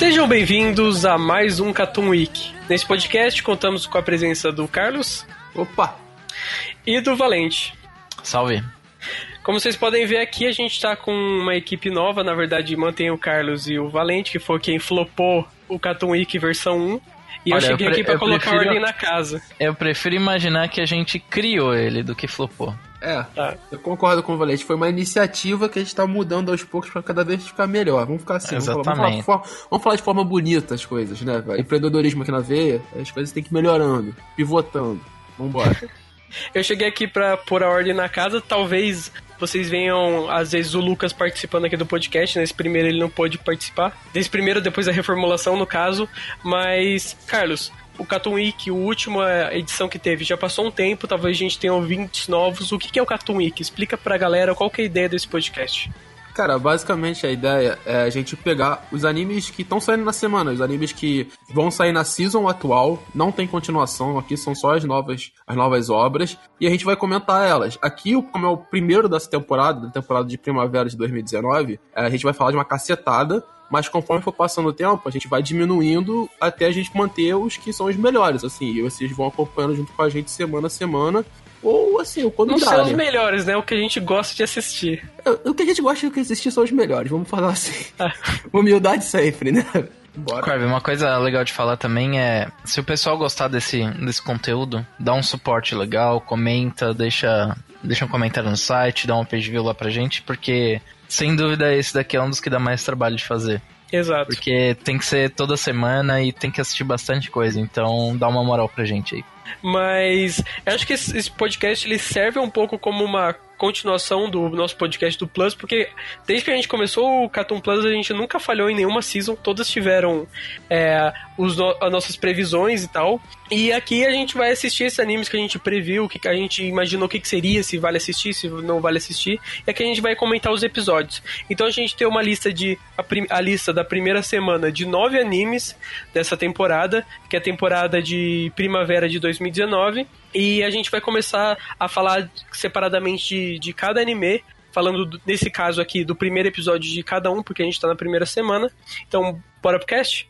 Sejam bem-vindos a mais um Cartoon Week. Nesse podcast contamos com a presença do Carlos Opa! e do Valente. Salve. Como vocês podem ver aqui, a gente tá com uma equipe nova, na verdade mantém o Carlos e o Valente, que foi quem flopou o Cartoon Week versão 1. E eu Olha, eu cheguei pre- aqui pra eu colocar prefiro- ordem na casa. Eu prefiro imaginar que a gente criou ele do que flopou. É, Tá. eu concordo com o Valente. Foi uma iniciativa que a gente tá mudando aos poucos pra cada vez ficar melhor. Vamos ficar assim. Vamos falar, vamos, falar de forma, vamos falar de forma bonita as coisas, né? Empreendedorismo aqui na veia, as coisas têm que ir melhorando, pivotando. Vambora. Eu cheguei aqui pra pôr a ordem na casa, talvez vocês venham, às vezes, o Lucas participando aqui do podcast. Nesse primeiro ele não pôde participar. Desse primeiro, depois da reformulação, no caso. Mas, Carlos, o Cartoon Week, a última edição que teve, já passou um tempo, talvez a gente tenha ouvintes novos. O que é o Cartoon Week? Explica pra galera qual é a ideia desse podcast. Cara, basicamente a ideia é a gente pegar os animes que estão saindo na semana, os animes que vão sair na season atual, não tem continuação, aqui são só as novas, as novas obras, e a gente vai comentar elas. Aqui, como é o primeiro dessa temporada, da temporada de primavera de 2019, é, a gente vai falar de uma cacetada, mas conforme for passando o tempo, a gente vai diminuindo até a gente manter os que são os melhores, assim, e vocês vão acompanhando junto com a gente semana a semana, ou assim, ou quando Não dá, são os né? melhores, né? O que a gente gosta de assistir. O que a gente gosta de assistir são os melhores, vamos falar assim. Humildade sempre, né? Bora. Crave, uma coisa legal de falar também é, se o pessoal gostar desse, desse conteúdo, dá um suporte legal, comenta, deixa, deixa um comentário no site, dá um page view lá pra gente, porque sem dúvida esse daqui é um dos que dá mais trabalho de fazer. Exato. Porque tem que ser toda semana e tem que assistir bastante coisa, então dá uma moral pra gente aí. Mas eu acho que esse podcast ele serve um pouco como uma continuação do nosso podcast do Plus, porque desde que a gente começou o Cartoon Plus, a gente nunca falhou em nenhuma season, todas tiveram é, os no- as nossas previsões e tal. E aqui a gente vai assistir esses animes que a gente previu, que a gente imaginou o que, que seria, se vale assistir, se não vale assistir. E aqui a gente vai comentar os episódios. Então a gente tem uma lista de. A, prim- a lista da primeira semana de nove animes dessa temporada, que é a temporada de primavera de 2019. E a gente vai começar a falar separadamente de, de cada anime. Falando do- nesse caso aqui do primeiro episódio de cada um, porque a gente tá na primeira semana. Então, bora pro cast?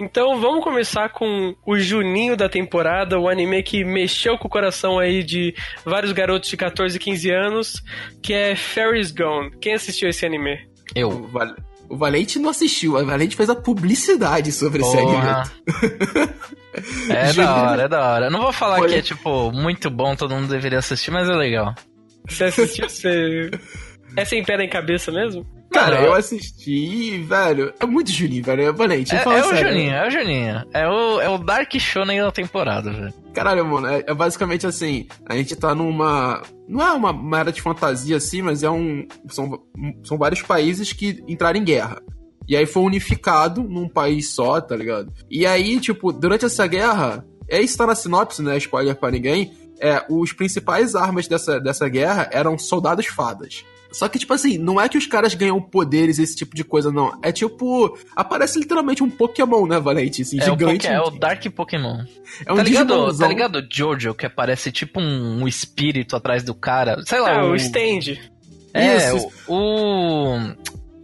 Então vamos começar com o Juninho da temporada, o anime que mexeu com o coração aí de vários garotos de 14 e 15 anos, que é Fairy's Gone. Quem assistiu esse anime? Eu. O, Val- o Valente não assistiu, o Valente fez a publicidade sobre esse anime. É da hora, é da hora. Eu não vou falar Olha- que é, tipo, muito bom, todo mundo deveria assistir, mas é legal. Você assistiu? Você... É sem pé nem cabeça mesmo? Cara, eu assisti, velho. É muito Juninho, velho. É Valente, É, é o. Juninho, é o Juninho. É o, é o Dark Shonen da temporada, velho. Caralho, mano, é, é basicamente assim, a gente tá numa. Não é uma, uma era de fantasia assim, mas é um. São, são vários países que entraram em guerra. E aí foi unificado num país só, tá ligado? E aí, tipo, durante essa guerra, é isso tá na sinopse, né? Spoiler pra ninguém. É, os principais armas dessa, dessa guerra eram soldados fadas. Só que, tipo assim, não é que os caras ganham poderes, esse tipo de coisa, não. É tipo. Aparece literalmente um Pokémon, né, Valente? Assim, É o, gigante. É o Dark Pokémon. é um tá, ligado, Digimonzão. tá ligado o Jojo, que aparece tipo um, um espírito atrás do cara? Sei lá, Ah, o... o stand. É, Isso. o-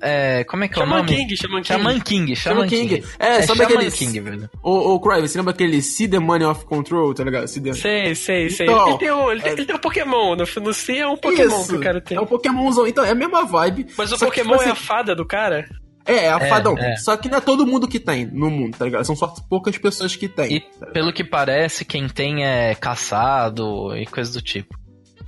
é, como é que é o nome? King, Shaman King. Shaman King, Shaman King. King. É, sabe Shaman aquele- King, velho. Ô, ô, Cry, você lembra aquele See the Money of Control, tá ligado? See the... Sei, sei, sei. Então, ele, tem um, ele, tem, é- ele tem um Pokémon. No, no C é um Pokémon Isso, que o cara tem. É um Pokémonzão. Então, é a mesma vibe. Mas o só que, Pokémon tipo é a assim, fada do cara? É, é a É, fadão. é. Só que não é todo mundo que tem no mundo, tá ligado? São só poucas pessoas que tem. E pelo que parece, quem tem é caçado e coisa do tipo.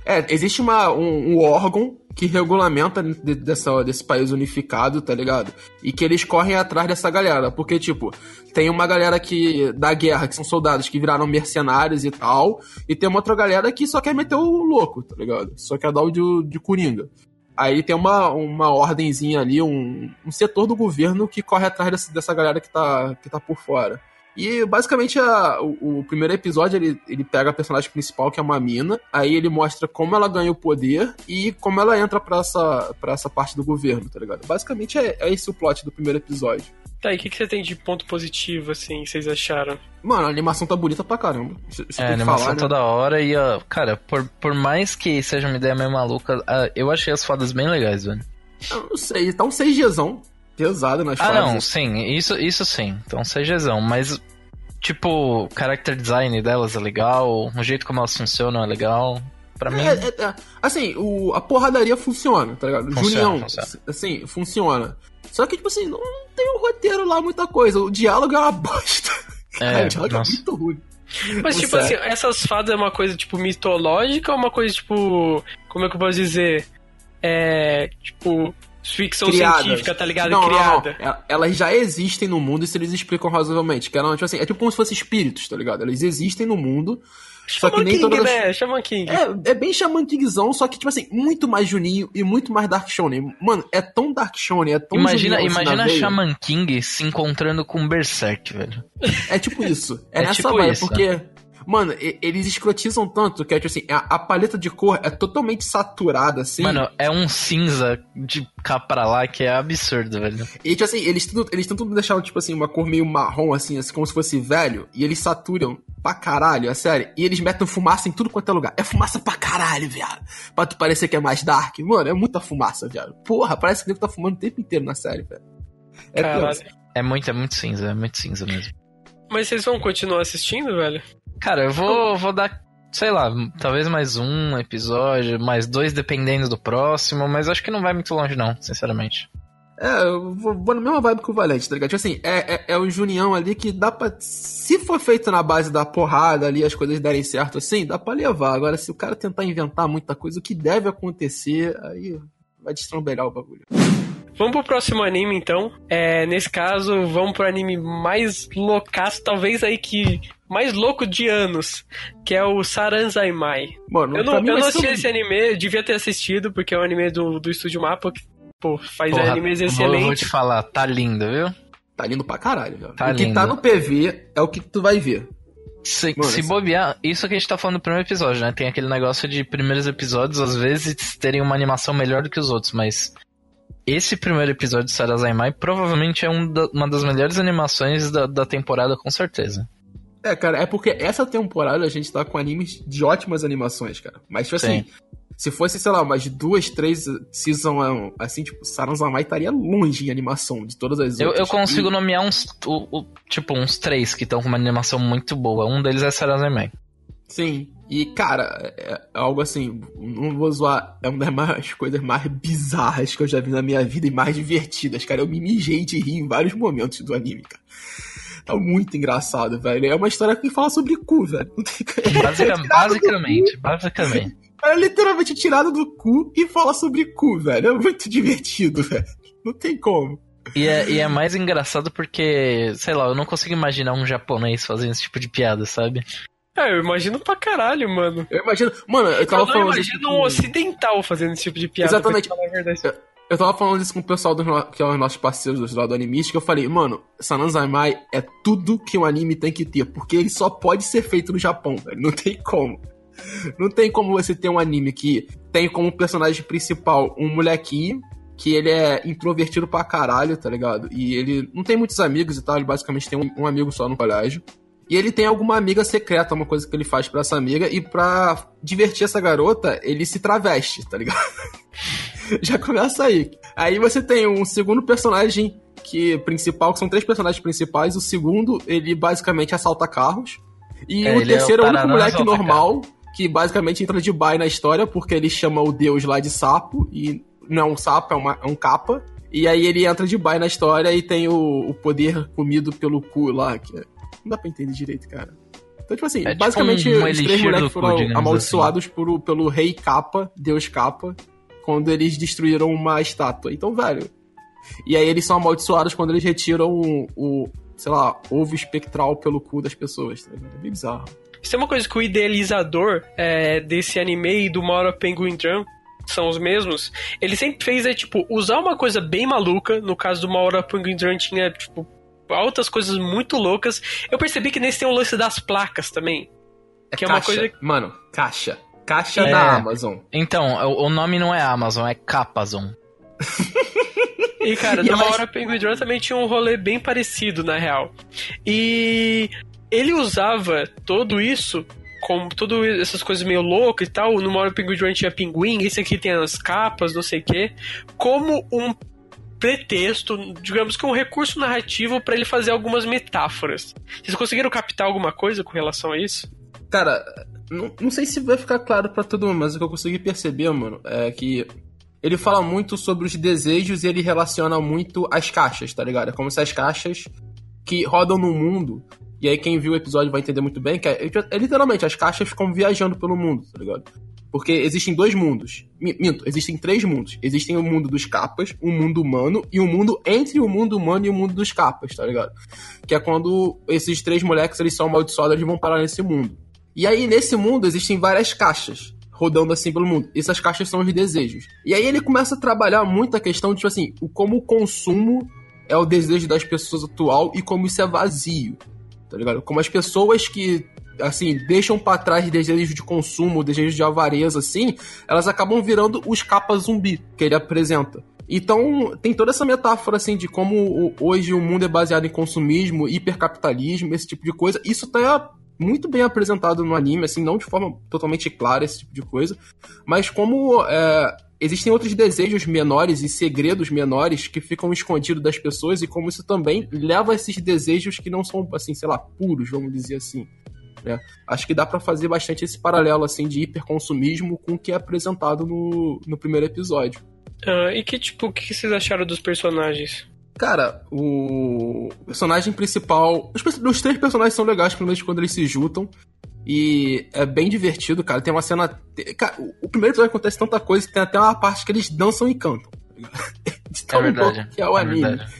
É, existe uma, um, um órgão que regulamenta de- dessa, desse país unificado, tá ligado? E que eles correm atrás dessa galera. Porque, tipo, tem uma galera que da guerra, que são soldados que viraram mercenários e tal. E tem uma outra galera que só quer meter o louco, tá ligado? Só quer dar o de, de coringa. Aí tem uma, uma ordenzinha ali, um, um setor do governo que corre atrás dessa, dessa galera que tá, que tá por fora. E basicamente a- o, o primeiro episódio ele, ele pega a personagem principal, que é uma mina, aí ele mostra como ela ganha o poder e como ela entra pra essa, pra essa parte do governo, tá ligado? Basicamente é, é esse o plot do primeiro episódio. Tá, e o que, que você tem de ponto positivo, assim, vocês acharam? Mano, a animação tá bonita pra caramba. Isso É, a animação falar, né? toda hora e, ó, cara, por, por mais que seja uma ideia meio maluca, ah, eu achei as fadas bem legais, velho. Eu não sei, tá um 6Gzão pesado nas Ah, fases. não, sim, isso, isso sim. Então, CGzão, mas, tipo, o character design delas é legal, o jeito como elas funcionam é legal. Pra mim, É, é, é. assim, o, a porradaria funciona, tá ligado? Funciona, Junião, funciona. assim, funciona. Só que, tipo assim, não tem um roteiro lá, muita coisa. O diálogo é uma bosta. Cara, o diálogo nossa. é muito ruim. Mas, Não tipo sei. assim, essas fadas é uma coisa, tipo, mitológica ou uma coisa, tipo. Como é que eu posso dizer? É. Tipo. Ficção Criadas. científica, tá ligado? Não, não, não. Criada. É- Elas já existem no mundo e se eles explicam razoavelmente. Que eram, tipo assim, é tipo como se fossem espíritos, tá ligado? Eles existem no mundo. Só que nem King, todas as- né? Shaman King. É, é bem Shaman Kingzão, só que, tipo assim, muito mais Juninho e muito mais Dark Shonen. Mano, é tão Dark Shonen, é tão imagina, Juninho, assim, imagina. Shaman King se encontrando com Berserk, velho. É tipo isso. É, É nessa tipo vibe, isso, porque. Mano, eles escrotizam tanto que é tipo assim, a, a paleta de cor é totalmente saturada, assim. Mano, é um cinza de cá pra lá que é absurdo, velho. E tipo assim, eles tentam, eles tentam deixar, tipo assim, uma cor meio marrom, assim, assim, como se fosse velho, e eles saturam pra caralho, é sério. E eles metem fumaça em tudo quanto é lugar. É fumaça pra caralho, viado. Pra tu parecer que é mais dark. Mano, é muita fumaça, viado. Porra, parece que o nego tá fumando o tempo inteiro na série, velho. É tenso. É muito, é muito cinza, é muito cinza mesmo. Mas vocês vão continuar assistindo, velho? Cara, eu vou, vou dar, sei lá, talvez mais um episódio, mais dois dependendo do próximo, mas acho que não vai muito longe não, sinceramente. É, eu vou, vou na mesma vibe que o Valente, tá ligado? Tipo assim, é, é, é o Junião ali que dá pra. Se for feito na base da porrada ali, as coisas derem certo assim, dá pra levar. Agora, se o cara tentar inventar muita coisa, o que deve acontecer, aí vai destrambelhar o bagulho. Vamos pro próximo anime, então. É, nesse caso, vamos pro anime mais loucaço, talvez aí que. Mais louco de anos, que é o Saranzaimai. Mano, Eu não, mim eu não assisti esse anime, eu devia ter assistido, porque é um anime do, do Estúdio Mapa, que pô, faz Porra, animes excelentes. vou te falar, tá lindo, viu? Tá lindo pra caralho, velho. Tá o que lindo. tá no PV é o que tu vai ver. Se, Mano, se bobear, isso que a gente tá falando no primeiro episódio, né? Tem aquele negócio de primeiros episódios, às vezes, terem uma animação melhor do que os outros, mas esse primeiro episódio de Sarazaimai provavelmente é um da- uma das melhores animações da, da temporada, com certeza. É, cara, é porque essa temporada a gente tá com animes de ótimas animações, cara. Mas, tipo assim, se fosse, sei lá, umas duas, três season assim, tipo, Saranzamai estaria longe em animação de todas as Eu, outras. eu consigo E- nomear uns, o- o- tipo, uns três que estão com uma animação muito boa. Um deles é Sarazaimai. Sim. E, cara, é é algo assim, não vou zoar, é uma das mais, coisas mais bizarras que eu já vi na minha vida e mais divertidas, cara. Eu me mijei de rir em vários momentos do anime, cara. Tá muito engraçado, velho. É uma história que fala sobre cu, velho. Basica- É basicamente, basicamente. É literalmente tirado do cu e fala sobre cu, velho. É muito divertido, velho. Não tem como. E é, e é mais engraçado porque, sei lá, eu não consigo imaginar um japonês fazendo esse tipo de piada, sabe? É, eu imagino pra caralho, mano. Eu imagino. Mano, eu tava Eu não falando. isso imagino um ocidental fazendo esse tipo de piada. Exatamente. Eu tava falando isso com o pessoal dos que é os nossos parceiros do lado do Animist, que eu falei, mano, Sananzaimai é tudo que um anime tem que ter, porque ele só pode ser feito no Japão, velho. Não tem como. Não tem como você ter um anime que tem como personagem principal um molequinho, que ele é introvertido pra caralho, tá ligado? E ele não tem muitos amigos e tal, ele basicamente tem um, um amigo só no colégio. E ele tem alguma amiga secreta, uma coisa que ele faz pra essa amiga, e pra divertir essa garota, ele se traveste, tá ligado? Já começa aí. Aí você tem um segundo personagem que principal, que são três personagens principais. O segundo, ele basicamente assalta carros. E É, o é o terceiro é o único moleque normal, que basicamente entra de bai na história, porque ele chama o deus lá de sapo, e não é um sapo, é, uma- é um capa. E aí ele entra de bai na história e tem o, o poder comido pelo cu lá, que é- não dá pra entender direito, cara. Então, tipo assim, É tipo basicamente, um os três moleques foram digamos assim. amaldiçoados por, pelo rei Capa, Deus Capa, quando eles destruíram uma estátua. Então, velho. E aí eles são amaldiçoados quando eles retiram o, o, sei lá, ovo espectral pelo cu das pessoas. Tá ligado? É bem bizarro. Isso é uma coisa que o idealizador é, desse anime e do Maura Penguin Drum são os mesmos. Ele sempre fez é tipo usar uma coisa bem maluca. No caso do Maura Penguin Drum tinha tipo altas coisas muito loucas. Eu percebi que nesse tem o lance das placas também. Que é uma coisa- Mano, caixa. Caixa É. da Amazon. Então, o, o nome não é Amazon, é Capazon. E, cara, E é no mais- Maura Penguin Drum também tinha um rolê bem parecido, na real. E ele usava todo isso, como todas essas coisas meio loucas e tal, no Maura Penguin Drum tinha pinguim, esse aqui tem as capas, não sei o quê, como um pretexto, digamos que um recurso narrativo pra ele fazer algumas metáforas. Vocês conseguiram captar alguma coisa com relação a isso? Cara, não, não sei se vai ficar claro pra todo mundo, mas o que eu consegui perceber, mano, é que ele fala muito sobre os desejos e ele relaciona muito as caixas, tá ligado? É como se as caixas que rodam no mundo, e aí quem viu o episódio vai entender muito bem, que é, é literalmente, as caixas ficam viajando pelo mundo, tá ligado? Porque existem dois mundos. Mi- Minto, existem três mundos. Existem o mundo dos capas, o mundo humano e o mundo entre o mundo humano e o mundo dos capas, tá ligado? Que é quando esses três moleques eles são amaldiçoados eles vão parar nesse mundo. E aí, nesse mundo, existem várias caixas rodando assim pelo mundo. Essas caixas são os desejos. E aí ele começa a trabalhar muito a questão de, tipo assim, como o consumo é o desejo das pessoas atual e como isso é vazio. Tá ligado? Como as pessoas que, assim, deixam pra trás desejos de consumo, desejos de avareza, assim, elas acabam virando os capas zumbi que ele apresenta. Então, tem toda essa metáfora, assim, de como hoje o mundo é baseado em consumismo, hipercapitalismo, esse tipo de coisa. Isso tá muito bem apresentado no anime, assim, não de forma totalmente clara, esse tipo de coisa, mas como é, existem outros desejos menores e segredos menores que ficam escondidos das pessoas e como isso também leva a esses desejos que não são, assim, sei lá, puros, vamos dizer assim. Né? Acho que dá pra fazer bastante esse paralelo, assim, de hiperconsumismo com o que é apresentado no, no primeiro episódio. Ah, e que tipo, o que vocês acharam dos personagens? Cara, o personagem principal. Os, os três personagens são legais, pelo menos quando eles se juntam. E é bem divertido, cara. Tem uma cena. Cara, o- o primeiro episódio acontece tanta coisa que tem até uma parte que eles dançam e cantam. De tão É verdade. bom que é o é anime. verdade.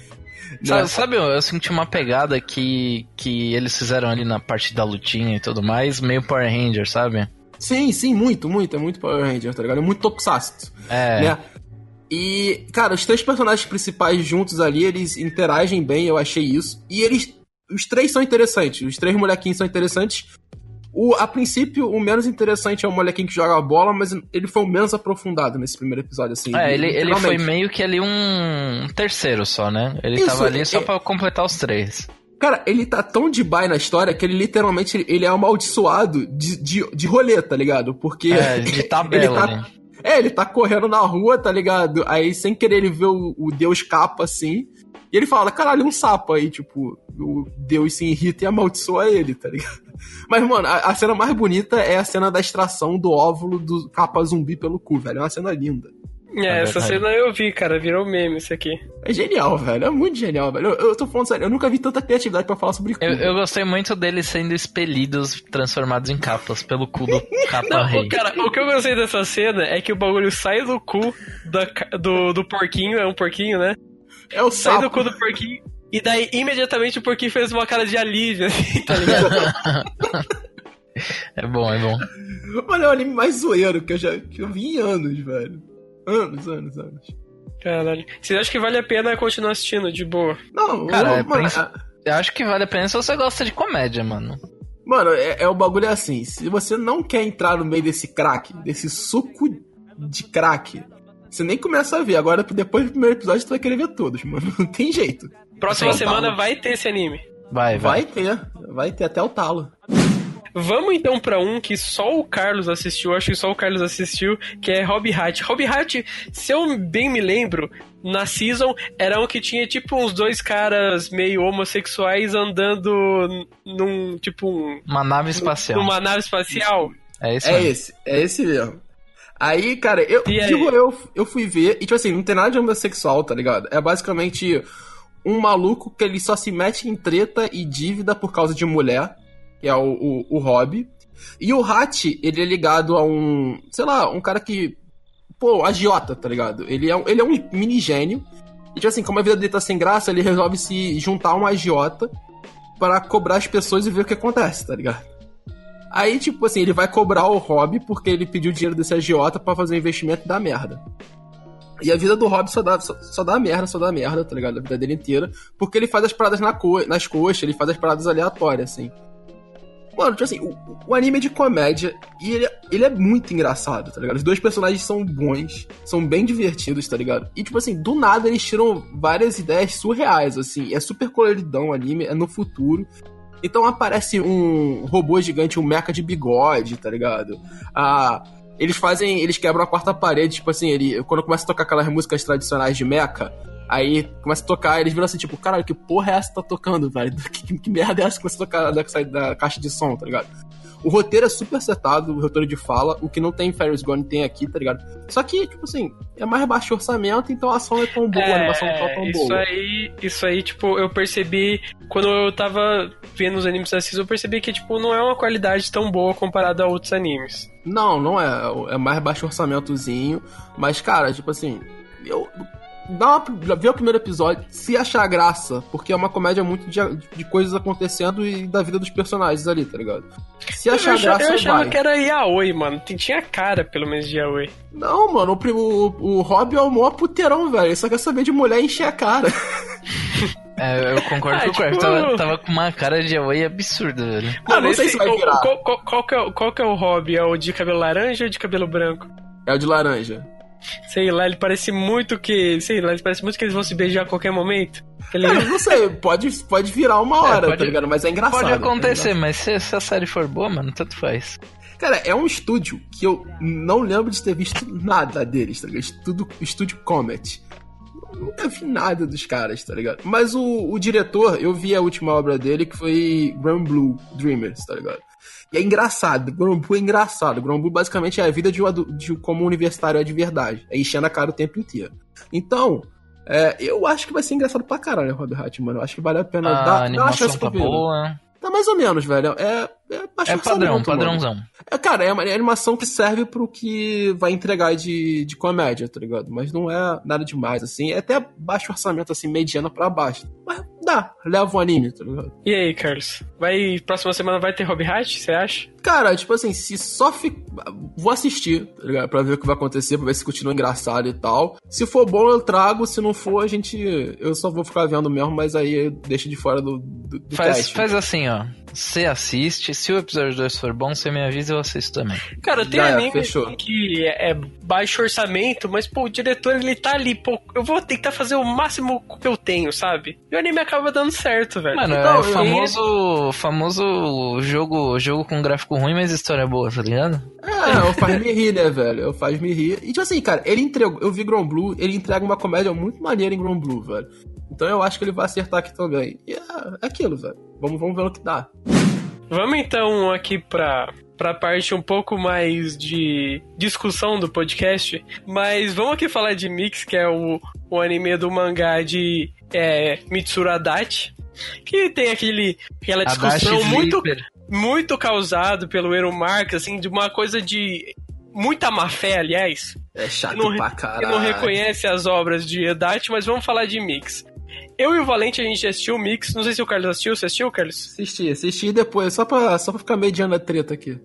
Sabe, sabe, eu, eu senti uma pegada que, que eles fizeram ali na parte da lutinha e tudo mais, meio Power Ranger, sabe? Sim, sim, muito, muito. É muito Power Ranger, tá ligado? É muito Tokusatsu. É. né? E, cara, os três personagens principais juntos ali, eles interagem bem, eu achei isso. E eles. Os três são interessantes. Os três molequinhos são interessantes. O, a princípio, o menos interessante é o molequinho que joga a bola, mas ele foi o menos aprofundado nesse primeiro episódio, assim. É, ele, ele foi meio que ali um terceiro só, né? Ele Isso, tava ali só é- pra completar os três. Cara, ele tá tão de bye na história que ele literalmente ele é amaldiçoado de, de, de rolê, tá ligado? Porque. É, de tabela ele tá, ali. É, ele tá correndo na rua, tá ligado? Aí, sem querer, ele vê o, o Deus capa assim. E ele fala, caralho, um sapo. Aí, tipo, o Deus se irrita e amaldiçoa ele, tá ligado? Mas, mano, a, a cena mais bonita é a cena da extração do óvulo do capa zumbi pelo cu, velho. É uma cena linda. É, É essa verdade. cena eu vi, cara, virou meme isso aqui. É genial, velho. É muito genial, velho. Eu, eu tô falando sério, eu nunca vi tanta criatividade pra falar sobre cu. Eu, eu gostei muito deles sendo expelidos, transformados em capas pelo cu do capa Não, rei. o, cara, o que eu gostei dessa cena é que o bagulho sai do cu da do, do porquinho, é um porquinho, né? É o Sai sapo. do cu do porquinho. E daí, imediatamente, o porquinho fez uma cara de alívio, assim, tá ligado? É bom, é bom. Mano, é o anime mais zoeiro que eu já que eu vi em anos, velho. Anos, anos, anos. Caralho. Vocês acham que vale a pena continuar assistindo, de boa? Não, Cara, eu- é mano, é- Eu acho que vale a pena se você gosta de comédia, mano. Mano, é, é o bagulho é assim. Se você não quer entrar no meio desse crack, desse suco de crack, você nem começa a ver. Agora, depois do primeiro episódio, você vai querer ver todos, mano. Não tem jeito. Próxima semana vai ter esse anime. Vai, vai. Vai ter. Vai ter até o talo. Vamos então pra um que só o Carlos assistiu, acho que só o Carlos assistiu, que é Hobby Hat. Hobby Hat, se eu bem me lembro, na season era um que tinha tipo uns dois caras meio homossexuais andando num tipo um, Uma nave espacial. numa nave espacial. É isso É mesmo. esse, é esse mesmo. Aí, cara, eu digo eu, eu fui ver, e tipo assim, não tem nada de homossexual, tá ligado? É basicamente um maluco que ele só se mete em treta e dívida por causa de mulher. que é o, o, o Hobby. E o Hat, ele é ligado a um, sei lá, um cara que, pô, agiota, tá ligado? Ele é, um- ele é um mini gênio. E, tipo assim, como a vida dele tá sem graça, ele resolve se juntar a um agiota para cobrar as pessoas e ver o que acontece, tá ligado? Aí, tipo assim, ele vai cobrar o Hobby porque ele pediu dinheiro desse agiota pra fazer um investimento dar merda. E a vida do Hobby só dá, só, só dá merda, só dá merda, tá ligado? A vida dele inteira. Porque ele faz as paradas na co nas coxas, ele faz as paradas aleatórias, assim. Mano, tipo assim, o, o anime é de comédia e ele, ele é muito engraçado, tá ligado? Os dois personagens são bons, são bem divertidos, tá ligado? E, tipo assim, do nada eles tiram várias ideias surreais, assim. É super coloridão o anime, é no futuro. Então aparece um robô gigante, um mecha de bigode, tá ligado? Ah, eles fazem. Eles quebram a quarta parede, tipo assim, ele. Quando começa a tocar aquelas músicas tradicionais de mecha, aí começa a tocar, eles viram assim, tipo, caralho, que porra é essa que tá tocando, velho? Que, que, merda é essa que começa a tocar da, sai da caixa de som, tá ligado? O roteiro é super acertado, o roteiro de fala, o que não tem em Ferris Gone tem aqui, tá ligado? Só que, tipo assim, é mais baixo orçamento, então a ação é tão boa, a animação não tá tão isso boa. aí, isso aí, tipo, eu percebi quando eu tava vendo os animes da Season, eu percebi que, tipo, não é uma qualidade tão boa comparada a outros animes. Não, não é. É mais baixo orçamentozinho. Mas, cara, tipo assim, eu. Dá uma, vê o primeiro episódio, se achar graça, porque é uma comédia muito de, de coisas acontecendo e da vida dos personagens ali, tá ligado? Se achar eu, graça, eu achava vai. que era yaoi, mano. Tinha cara, pelo menos, de yaoi. Não, mano, o, o, o Rob é o maior puteirão, velho. Ele só quer saber de mulher e encher a cara. É, eu concordo Ah, com o Craft. tipo- Tava, tava com uma cara de away absurda, velho. Ah, não sei se vai qual, virar. Qual, qual- qual que é, o- qual que é o hobby? É o de cabelo laranja ou de cabelo branco? É o de laranja. Sei lá, ele parece muito que. Sei lá, ele parece muito que eles vão se beijar a qualquer momento. Ele, eu não sei, pode, pode virar uma hora, pode- tá ligado? Mas é engraçado. Pode é acontecer, mas se, se a série for boa, mano, tanto faz. Cara, é um estúdio que eu não lembro de ter visto nada deles, tá ligado? Estudo, estúdio Comet. Nunca vi nada dos caras, tá ligado? Mas o, o diretor, eu vi a última obra dele, que foi Grand Blue Dreamers, tá ligado? E é engraçado, Blue é engraçado. Blue basicamente é a vida de, um de como um universitário é de verdade. É enchendo a cara o tempo inteiro. Então, é, eu acho que vai ser engraçado pra caralho, Rob Hat, mano. Eu acho que vale a pena A dar, dar uma chance tá boa. Tá mais ou menos, velho. É, é, É padrão, mano. padrãozão. É, cara, é uma animação que serve pro que vai entregar de, de comédia, tá ligado? Mas não é nada demais, assim. É até baixo orçamento, assim, mediano pra baixo. Mas dá, leva o anime, tá ligado? E aí, Carlos? Vai. Próxima semana vai ter Hobby Hat, você acha? Cara, tipo assim, se só ficar. Vou assistir, tá ligado? Pra ver o que vai acontecer, pra ver se continua engraçado e tal. Se for bom, eu trago. Se não for, a gente. Eu só vou ficar vendo mesmo, mas aí eu deixo de fora do, do, do Faz, cast. faz assim, ó. Você assiste, se o episódio 2 for bom, você me avisa e eu assisto também. Cara, tem Já é, anime fechou. que é, é baixo orçamento, mas, pô, o diretor ele tá ali, pô, eu vou tentar fazer o máximo que eu tenho, sabe? E o anime acaba dando certo, velho. Mano, Então, é o famoso, famoso jogo, jogo com gráfico ruim, mas história boa, tá ligado? É, o faz me rir, né, velho? O faz me rir. E tipo assim, cara, ele entregou. Eu vi Grown Blue, ele entrega uma comédia muito maneira em Grown Blue, velho. Então eu acho que ele vai acertar aqui também. E é, é aquilo, velho. Vamos, vamos ver o que dá. Vamos então aqui pra, pra parte um pouco mais de discussão do podcast. Mas vamos aqui falar de Mix, que é o, o anime do mangá de é, Mitsuru Adachi. Que tem aquele, aquela discussão muito, muito causado pelo Ero Marx, assim, de uma coisa de muita má fé, aliás. É chato não, pra caralho. não reconhece as obras de Adachi, mas vamos falar de Mix. Eu e o Valente, a gente assistiu o Mix. Não sei se o Carlos assistiu. Você assistiu, Carlos? Assisti, assisti depois, só pra, só pra ficar mediando a treta aqui.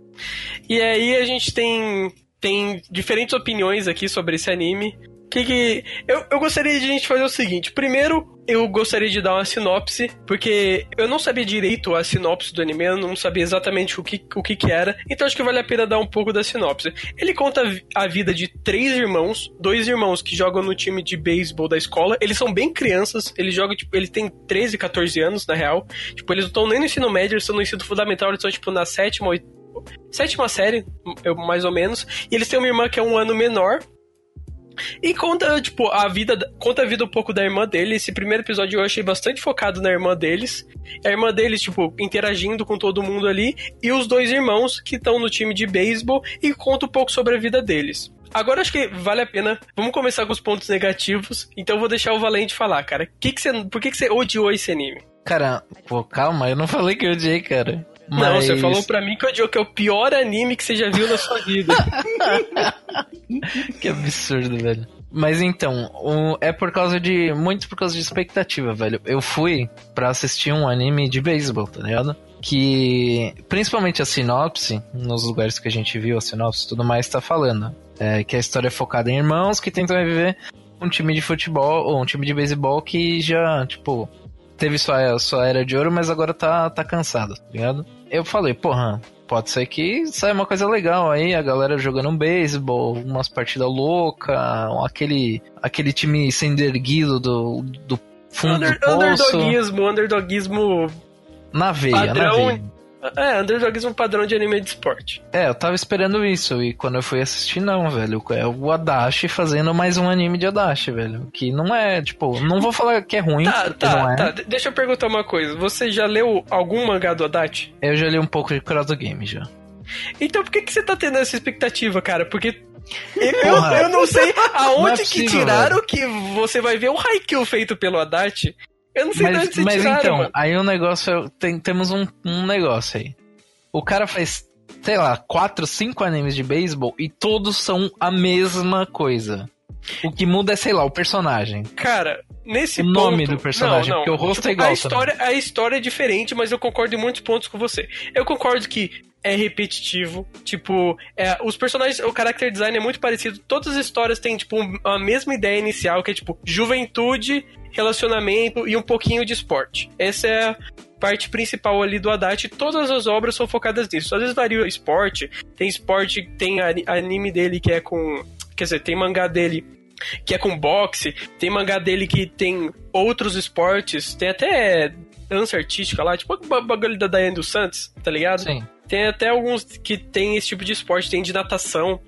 E aí a gente tem, tem diferentes opiniões aqui sobre esse anime. Que que eu, eu gostaria de a gente fazer o seguinte. Primeiro, eu gostaria de dar uma sinopse, porque eu não sabia direito a sinopse do anime, eu não sabia exatamente o que, o que, que era, então acho que vale a pena dar um pouco da sinopse. Ele conta a vi- a vida de três irmãos, dois irmãos que jogam no time de beisebol da escola, eles são bem crianças, eles jogam, tipo, eles têm 13, 14 anos, na real. Tipo, eles não estão nem no ensino médio, eles estão no ensino fundamental, eles estão, tipo, na sétima, oit- sétima série, mais ou menos. E eles têm uma irmã que é um ano menor. E conta, tipo, a vida. Conta a vida um pouco da irmã dele. Esse primeiro episódio eu achei bastante focado na irmã deles. A irmã deles, tipo, interagindo com todo mundo ali. E os dois irmãos que estão no time de beisebol e conta um pouco sobre a vida deles. Agora acho que vale a pena. Vamos começar com os pontos negativos. Então vou deixar o Valente falar, cara. Que que você, por que, que você odiou esse anime? Cara, pô, calma, eu não falei que eu odiei, cara. Não, Mas- você falou pra mim que o Joker é o pior anime que você já viu na sua vida. Que absurdo, velho. Mas então, o- é por causa de. Muito por causa de expectativa, velho. Eu fui pra assistir um anime de beisebol, tá ligado? Que. Principalmente a sinopse, nos lugares que a gente viu, a sinopse e tudo mais, tá falando. É, que a história é focada em irmãos que tentam reviver um time de futebol, ou um time de beisebol que já, tipo, teve sua, sua era de ouro, mas agora tá, tá cansado, tá ligado? Eu falei, porra, pode ser que saia uma coisa legal aí, a galera jogando um beisebol, umas partidas loucas, aquele, aquele time sendo erguido do, do fundo Under, do poço. underdoguismo, underdoguismo. Na veia, na Padrão- veia. É, underdoguismo padrão de anime de esporte. É, eu tava esperando isso, e quando eu fui assistir, não, velho. É o Adachi fazendo mais um anime de Adachi, velho. Que não é, tipo, não vou falar que é ruim, Tá, tá, é. tá. De- Deixa eu perguntar uma coisa. Você já leu algum mangá do Adachi? Eu já li um pouco de Cross Game já. Então por que, que você tá tendo essa expectativa, cara? Porque. Eu, eu não sei aonde Não é que possível, tiraram que você vai ver o Haikyuu feito pelo Adachi. Eu não sei de onde Mas, mas tiraram, então, mano. aí o negócio. é- Tem, temos um, um negócio aí. O cara faz, sei lá, quatro, cinco animes de beisebol e todos são a mesma coisa. O que muda é, sei lá, o personagem. Cara, nesse O nome ponto- do personagem, não, não. porque o rosto Tipo, é igual A história, a história é diferente, mas eu concordo em muitos pontos com você. Eu concordo que é repetitivo, tipo, é, os personagens, o character design é muito parecido, todas as histórias têm, tipo, a mesma ideia inicial, que é, tipo, juventude, relacionamento e um pouquinho de esporte. Essa é a parte principal ali do Haddad, todas as obras são focadas nisso. Às vezes varia o esporte, tem esporte, tem ani- anime dele que é com... Quer dizer, tem mangá dele que é com boxe, tem mangá dele que tem outros esportes, tem até dança artística lá, tipo o ba- bagulho da Daiane dos Santos, tá ligado? Sim. Tem até alguns que tem esse tipo de esporte, tem de natação,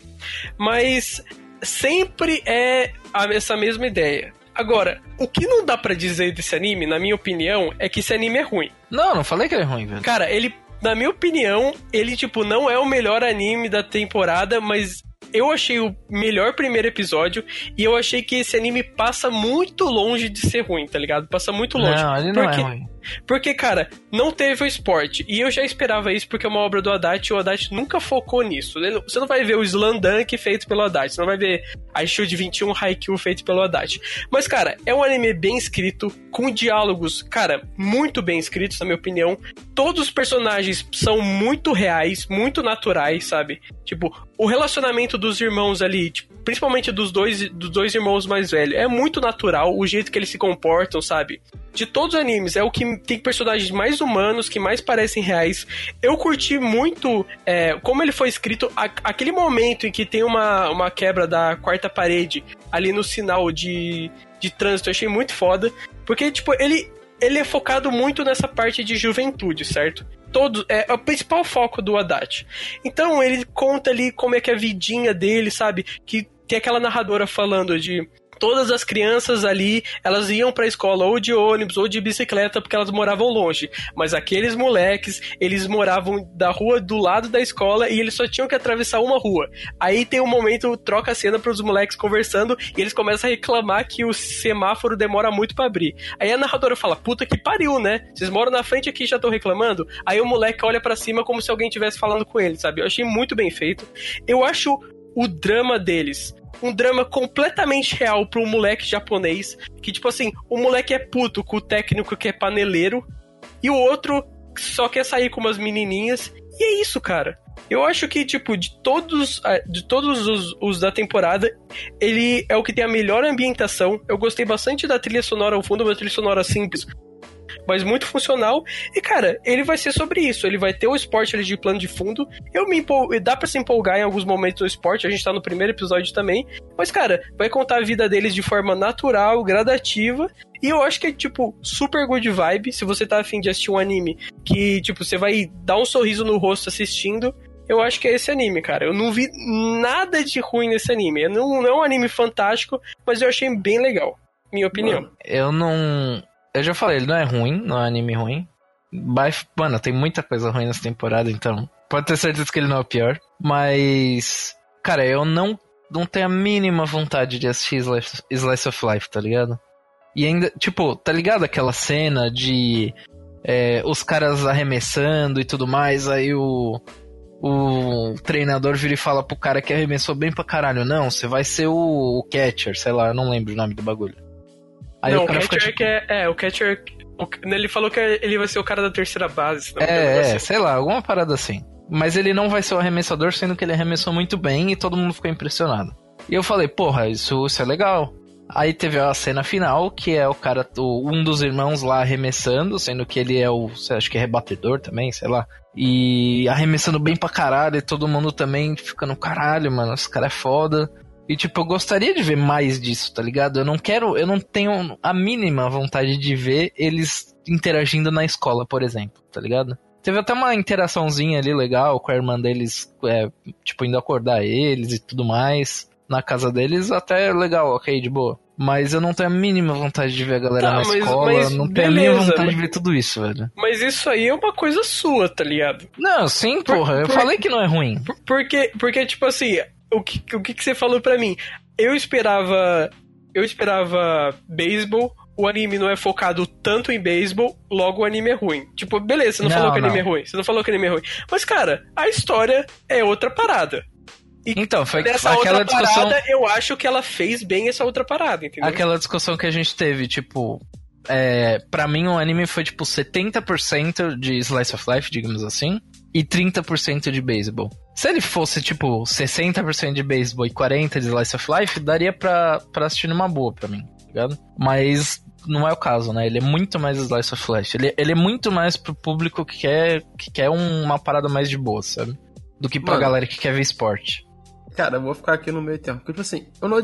mas sempre é essa mesma ideia. Agora, o que não dá pra dizer desse anime, na minha opinião, é que esse anime é ruim. Não, não falei que ele é ruim, velho. Cara, ele, na minha opinião, ele, tipo, não é o melhor anime da temporada, mas eu achei o melhor primeiro episódio e eu achei que esse anime passa muito longe de ser ruim, tá ligado? Passa muito longe. Não, ele não porque, é ruim. Porque, cara, não teve o esporte. E eu já esperava isso porque é uma obra do Haddad e o Haddad nunca focou nisso. Você não vai ver o Slam Dunk feito pelo Haddad. Você não vai ver a Shield 21 Haikyuu feito pelo Haddad. Mas, cara, é um anime bem escrito, com diálogos, cara, muito bem escritos, na minha opinião. Todos os personagens são muito reais, muito naturais, sabe? Tipo, o relacionamento dos irmãos ali, tipo, principalmente dos dois, dos dois irmãos mais velhos, é muito natural, o jeito que eles se comportam, sabe? De todos os animes, é o que tem personagens mais humanos, que mais parecem reais. Eu curti muito é, como ele foi escrito, a- aquele momento em que tem uma, uma quebra da quarta parede ali no sinal de, de trânsito, eu achei muito foda. Porque, tipo, ele, ele é focado muito nessa parte de juventude, certo? Todo, é o principal foco do Haddad. Então ele conta ali como é que é a vidinha dele, sabe? Que tem aquela narradora falando de todas as crianças ali, elas iam pra escola ou de ônibus ou de bicicleta porque elas moravam longe. Mas aqueles moleques, eles moravam da rua do lado da escola e eles só tinham que atravessar uma rua. Aí tem um momento, troca a cena pros moleques conversando e eles começam a reclamar que o semáforo demora muito pra abrir. Aí a narradora fala: "Puta que pariu, né? Vocês moram na frente aqui e já estão reclamando?" Aí o moleque olha pra cima como se alguém estivesse falando com ele, sabe? Eu achei muito bem feito. Eu acho o drama deles um drama completamente real para um moleque japonês. Que, tipo assim, o moleque é puto com o técnico que é paneleiro. E o outro só quer sair com umas menininhas. E é isso, cara. Eu acho que, tipo, de todos, ah, de todos os, os da temporada, ele é o que tem a melhor ambientação. Eu gostei bastante da trilha sonora ao fundo, uma trilha sonora simples, mas muito funcional. E, cara, ele vai ser sobre isso. Ele vai ter o esporte ali de plano de fundo. Eu me empol... Dá pra se empolgar em alguns momentos no esporte. A gente tá no primeiro episódio também. Mas, cara, vai contar a vida deles de forma natural, gradativa. E eu acho que é, tipo, super good vibe. Se você tá afim de assistir um anime que, tipo, você vai dar um sorriso no rosto assistindo. Eu acho que é esse anime, cara. Eu não vi nada de ruim nesse anime. Não, não é um anime fantástico, mas eu achei bem legal. Minha opinião. Eu não. Eu já falei, ele não é ruim, não é anime ruim. Mas, mano, tem muita coisa ruim nessa temporada, então. Pode ter certeza que ele não é o pior. Mas. Cara, eu não, não tenho a mínima vontade de assistir Slice, Slice of Life, tá ligado? E ainda, tipo, tá ligado aquela cena de é, os caras arremessando e tudo mais, aí o, o treinador vira e fala pro cara que arremessou bem pra caralho, não, você vai ser o, o catcher, sei lá, eu não lembro o nome do bagulho. Aí não, o, cara catcher fica, tipo, que é, é, o catcher, o, ele falou que ele vai ser o cara da terceira base. É, é, sei lá, alguma parada assim. Mas ele não vai ser o arremessador, sendo que ele arremessou muito bem e todo mundo ficou impressionado. E eu falei, porra, isso, isso é legal. Aí teve a cena final, que é o cara, o, um dos irmãos lá arremessando, sendo que ele é o, acho que é rebatedor também, sei lá. E arremessando bem pra caralho, e todo mundo também ficando caralho, mano, esse cara é foda. E tipo, eu gostaria de ver mais disso, tá ligado? Eu não quero, eu não tenho a mínima vontade de ver eles interagindo na escola, por exemplo, tá ligado? Teve até uma interaçãozinha ali legal com a irmã deles, é, tipo, indo acordar eles e tudo mais na casa deles, até legal, ok, de boa. Mas eu não tenho a mínima vontade de ver a galera tá, na mas, escola, mas não tenho beleza, a mínima vontade mas, de ver tudo isso, velho. Mas isso aí é uma coisa sua, tá ligado? Não, sim, porra, eu por, falei que não é ruim. Porque, porque tipo assim, o que, o que, que você falou pra mim? Eu esperava. Eu esperava beisebol, o anime não é focado tanto em beisebol, logo o anime é ruim. Tipo, beleza, você não, não falou que o anime é ruim. Você não falou que o anime é ruim. Mas, cara, a história é outra parada. E então, foi nessa aquela outra discussão. Parada, eu acho que ela fez bem essa outra parada, entendeu? Aquela discussão que a gente teve, tipo. É, para mim, o anime foi tipo 70% de Slice of Life, digamos assim, e 30% de beisebol. Se ele fosse tipo 60% de beisebol e 40% de Slice of Life, daria pra, pra assistir numa boa pra mim, tá ligado? Mas não é o caso, né? Ele é muito mais Slice of Life. Ele, ele é muito mais pro público que quer, que quer uma parada mais de boa, sabe? Do que pra Mano, galera que quer ver esporte. Cara, eu vou ficar aqui no meio tempo. Porque, tipo assim, eu não.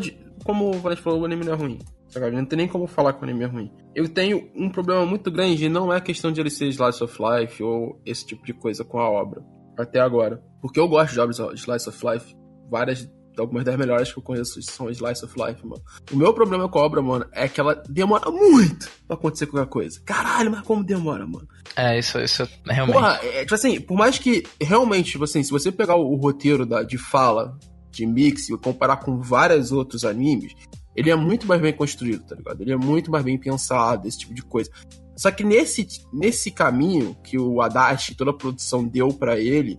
Como o Valente falou, o anime não é ruim. Sabe? Não tem nem como falar que o anime é ruim. Eu tenho um problema muito grande, não é questão de ele ser Slice of Life ou esse tipo de coisa com a obra. Até agora. Porque eu gosto de obras de Slice of Life. Várias algumas das melhores que eu conheço são Slice of Life, mano. O meu problema com a obra, mano, é que ela demora muito pra acontecer qualquer coisa. Caralho, mas como demora, mano? É, isso, isso realmente. Porra, é, tipo assim, por mais que realmente, tipo assim, se você pegar o, o roteiro da, de fala de Mix e comparar com vários outros animes, ele é muito mais bem construído, tá ligado? Ele é muito mais bem pensado, esse tipo de coisa. Só que nesse, nesse caminho que o Adachi, toda a produção deu para ele,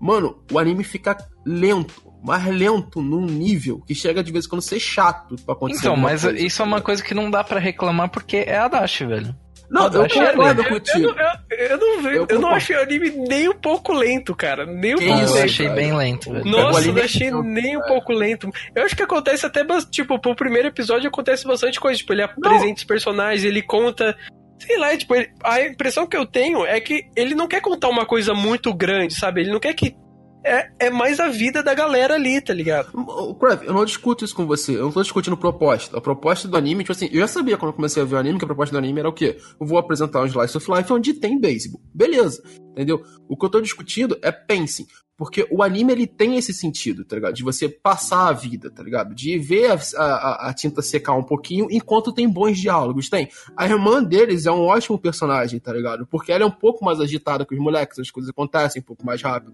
mano, o anime fica lento, mais lento num nível que chega de vez em quando ser chato pra acontecer. Então, mas coisa, isso é uma coisa que não dá para reclamar porque é Adachi, velho. Não, eu concordo contigo. Eu, eu, eu, não, eu, eu não achei o anime nem um pouco lento, cara. Nem um que pouco isso, lento. Eu achei bem lento. Velho. Nossa, eu achei nem um pouco lento. Eu acho que acontece até, tipo, pro primeiro episódio acontece bastante coisa. Tipo, ele apresenta os personagens, ele conta sei lá, tipo, ele, a impressão que eu tenho é que ele não quer contar uma coisa muito grande, sabe? Ele não quer que é, é mais a vida da galera ali, tá ligado? Crave, eu não discuto isso com você. Eu não tô discutindo proposta. A proposta do anime, tipo assim, eu já sabia quando eu comecei a ver o anime que a proposta do anime era o quê? Eu vou apresentar um Slice of Life onde tem beisebol. Beleza, entendeu? O que eu tô discutindo é pensem. Porque o anime ele tem esse sentido, tá ligado? De você passar a vida, tá ligado? De ver a, a, a, tinta secar um pouquinho enquanto tem bons diálogos. Tem. A irmã deles é um ótimo personagem, tá ligado? Porque ela é um pouco mais agitada que os moleques, as coisas acontecem um pouco mais rápido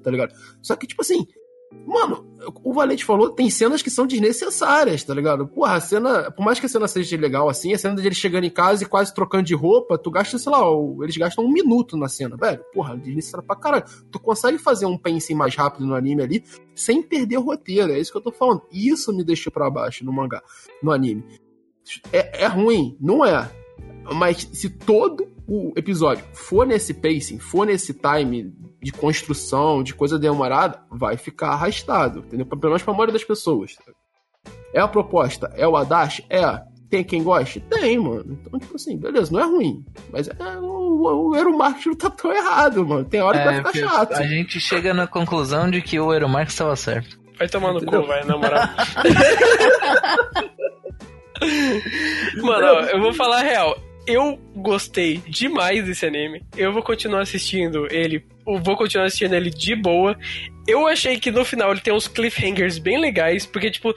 tá ligado? Só que, tipo assim, mano, o Valente falou, tem cenas que são desnecessárias, tá ligado? Porra, a cena, por mais que a cena seja legal assim, a cena dele chegando em casa e quase trocando de roupa, tu gasta, sei lá, eles gastam um minuto na cena, velho. Porra, desnecessário pra caralho. Tu consegue fazer um pacing mais rápido no anime ali, sem perder o roteiro, é isso que eu tô falando. Isso me deixa pra baixo no mangá, no anime. É, é ruim, não é. Mas se todo o episódio for nesse pacing, for nesse time de construção, de coisa demorada, vai ficar arrastado, entendeu? Pelo menos pra maioria das pessoas. É a proposta? É o Adachi? É. Tem quem goste? Tem, mano. Então, tipo assim, beleza, não é ruim. Mas é, o, o não tá tão errado, mano. Tem hora que vai ficar chato. A gente chega na conclusão de que o Euromarket estava certo. Vai tomar no cu, vai, na moral. Mano, ó, eu vou falar a real eu gostei demais desse anime. Eu vou continuar assistindo ele. Eu vou continuar assistindo ele de boa. Eu achei que no final ele tem uns cliffhangers bem legais, porque, tipo,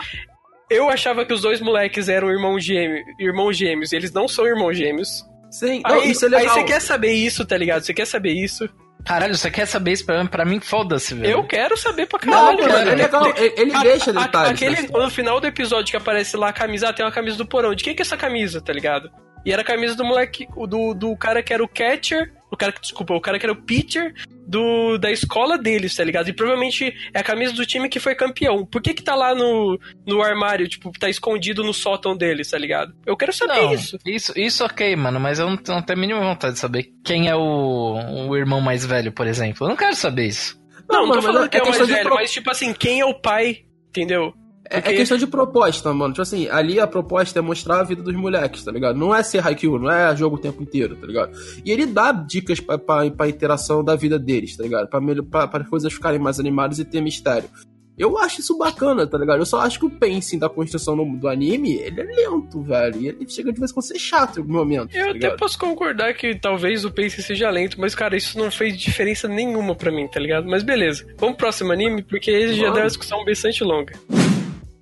eu achava que os dois moleques eram irmãos gêmeos, irmãos gêmeos. Eles não são irmãos gêmeos. Sim, aí, não, isso é legal. Aí você quer saber isso, tá ligado? Você quer saber isso. Caralho, você quer saber isso pra mim? Pra mim, foda-se, velho. Eu quero saber pra caralho. Não, cara, é legal. Ele, ele a, deixa detalhes. Aquele, né? no final do episódio que aparece lá a camisa, ah, tem uma camisa do porão. De quem que é essa camisa, tá ligado? E era a camisa do moleque, do, do cara que era o catcher, o cara que, desculpa, o cara que era o pitcher do, da escola deles, tá ligado? E provavelmente é a camisa do time que foi campeão. Por que que tá lá no, no armário, tipo, tá escondido no sótão deles, tá ligado? Eu quero saber Não, isso. isso. Isso ok, mano, mas eu não, não tenho a mínima vontade de saber quem é o, o irmão mais velho, por exemplo. Eu não quero saber isso. Não, não, mano, tô mas falando é que é o mais velho, pro- mas tipo assim, quem é o pai, entendeu? É, é Porque- questão de proposta, mano. Tipo assim, ali a proposta é mostrar a vida dos moleques, tá ligado? Não é ser Haikyuu, não é jogo o tempo inteiro, tá ligado? E ele dá dicas pra, pra, pra interação da vida deles, tá ligado? Pra, pra, pra coisas ficarem mais animadas e ter mistério. Eu acho isso bacana, tá ligado? Eu só acho que o pacing da construção do, do anime, ele é lento, velho. E ele chega de vez em quando ser chato em algum momento, Eu tá até ligado? posso concordar que talvez o pace seja lento, mas, cara, isso não fez diferença nenhuma pra mim, tá ligado? Mas beleza. Vamos pro próximo anime, porque esse já Vamos. deu uma discussão bastante longa.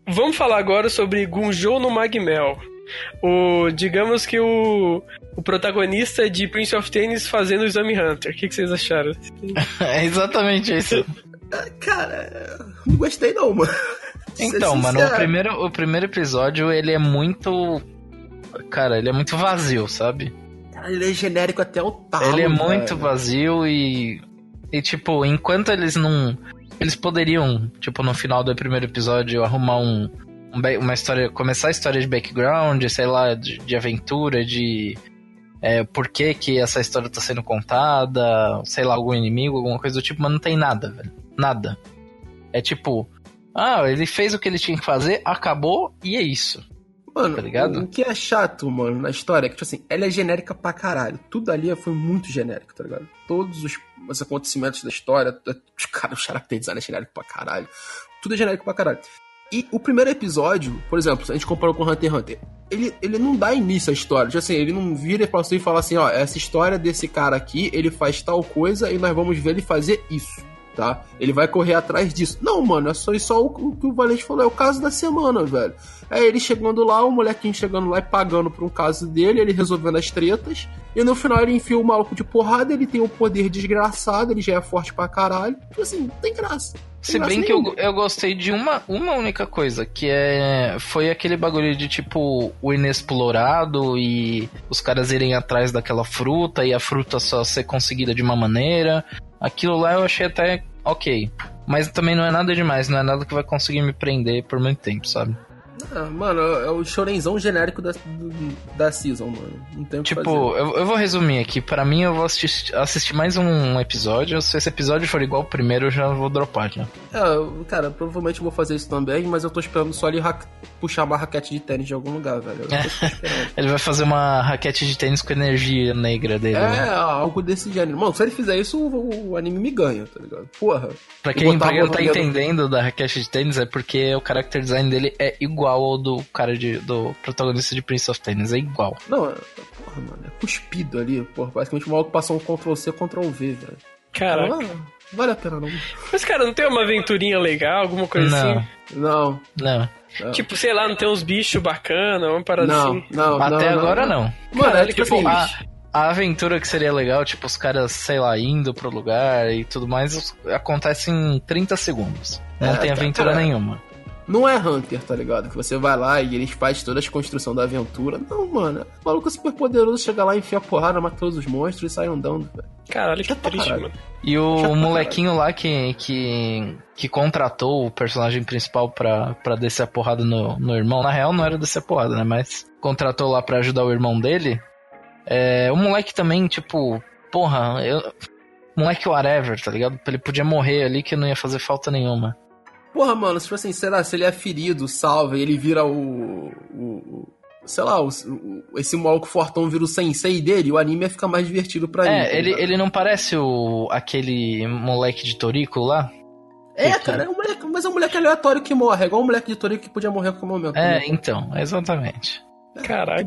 Vamos falar agora sobre Gunjou no Magmel. O, digamos que o, o protagonista de Prince of Tennis fazendo o Exame Hunter. O que, que vocês acharam? É exatamente isso. Cara, não gostei não, mano. Então, mano, o primeiro, o primeiro episódio, ele é muito. Cara, ele é muito vazio, sabe? Cara, ele é genérico até o talo, ele é muito vazio e. E, tipo, enquanto eles não. Eles poderiam, tipo, no final do primeiro episódio, arrumar um. um uma história. Começar a história de background, sei lá, de, de aventura, de. É, por que, que essa história tá sendo contada, sei lá, algum inimigo, alguma coisa do tipo, mas não tem nada, velho. Nada. É tipo. Ah, ele fez o que ele tinha que fazer, acabou e é isso. Mano, Tá ligado? o que é chato, mano, na história é que, tipo assim, ela é genérica pra caralho. Tudo ali foi muito genérico, tá ligado? Todos os, os acontecimentos da história, os caras, o character design é genérico pra caralho. Tudo é genérico pra caralho. E o primeiro episódio, por exemplo, a gente comparou com Hunter x Hunter, ele, ele não dá início à história. Tipo assim, ele não vira pra você e fala assim, ó, essa história desse cara aqui, ele faz tal coisa e nós vamos ver ele fazer isso. Tá? Ele vai correr atrás disso. Não, mano, é só, é só o, o que o Valente falou, é o caso da semana, velho. É ele chegando lá, o molequinho chegando lá e pagando por um caso dele, ele resolvendo as tretas. E no final ele enfia o maluco de porrada, ele tem um poder desgraçado, ele já é forte pra caralho. Tipo assim, não tem graça. Se bem que eu, eu gostei de uma, uma única coisa, que é. Foi aquele bagulho de tipo o inexplorado e os caras irem atrás daquela fruta e a fruta só ser conseguida de uma maneira. Aquilo lá eu achei até ok. Mas também não é nada demais, não é nada que vai conseguir me prender por muito tempo, sabe? Ah, mano, é o chorenzão genérico da, da season, mano. Não tem o que Tipo, fazer. eu, eu vou resumir aqui. Pra mim, eu vou assistir, assistir mais um episódio. Se esse episódio for igual ao primeiro, eu já vou dropar já. É, cara, provavelmente eu vou fazer isso também, mas eu tô esperando só ele puxar uma raquete de tênis de algum lugar, velho. Ele vai fazer uma raquete de tênis com energia negra dele. né? É, algo desse gênero. Mano, se ele fizer isso, o, o anime me ganha, tá ligado? Porra. Pra quem, pra quem não tá entendendo da raquete de tênis, é porque o character design dele é igual ao do cara de, do protagonista de Prince of Tennis. É igual. Não, é, porra, mano, é cuspido ali, porra. Basicamente o maluco passou um Ctrl-C, Ctrl-V, velho. Caraca. Ah, vale a pena não. Mas, cara, não tem uma aventurinha legal, alguma coisa Não, assim? Não, não. não. Tipo, sei lá, não tem uns bichos bacana, uma parada não, assim. não, Até não, agora não. Mano, é tipo assim. A, a aventura que seria legal, tipo, os caras, sei lá, indo pro lugar e tudo mais, acontece em 30 segundos. Não É, tem tá, aventura cara. nenhuma. Não é Hunter, tá ligado? Que você vai lá e eles fazem toda a construção da aventura. Não, mano. O maluco é super poderoso, chega lá, enfia a porrada, mata todos os monstros e sai andando, velho. Caralho, que triste, caralho. mano. E o molequinho lá que, que, que contratou o personagem principal pra, pra descer a porrada no, no irmão, na real não era descer a porrada, né? Mas contratou lá pra ajudar o irmão dele. É, o moleque também, tipo, porra, eu, moleque whatever, tá ligado? Ele podia morrer ali que não ia fazer falta nenhuma. Porra, mano, tipo assim, será? Se ele é ferido, salva, e ele vira o. o, o- sei lá, o, esse maluco fortão vira o sensei dele, o anime ia ficar mais divertido pra. É, ele, ligado? ele não parece o aquele moleque de Torico lá? É, cara, é um moleque, mas é um moleque aleatório que morre, é igual um moleque de Torico que podia morrer a qualquer momento. É, também. então, exatamente. Caraca.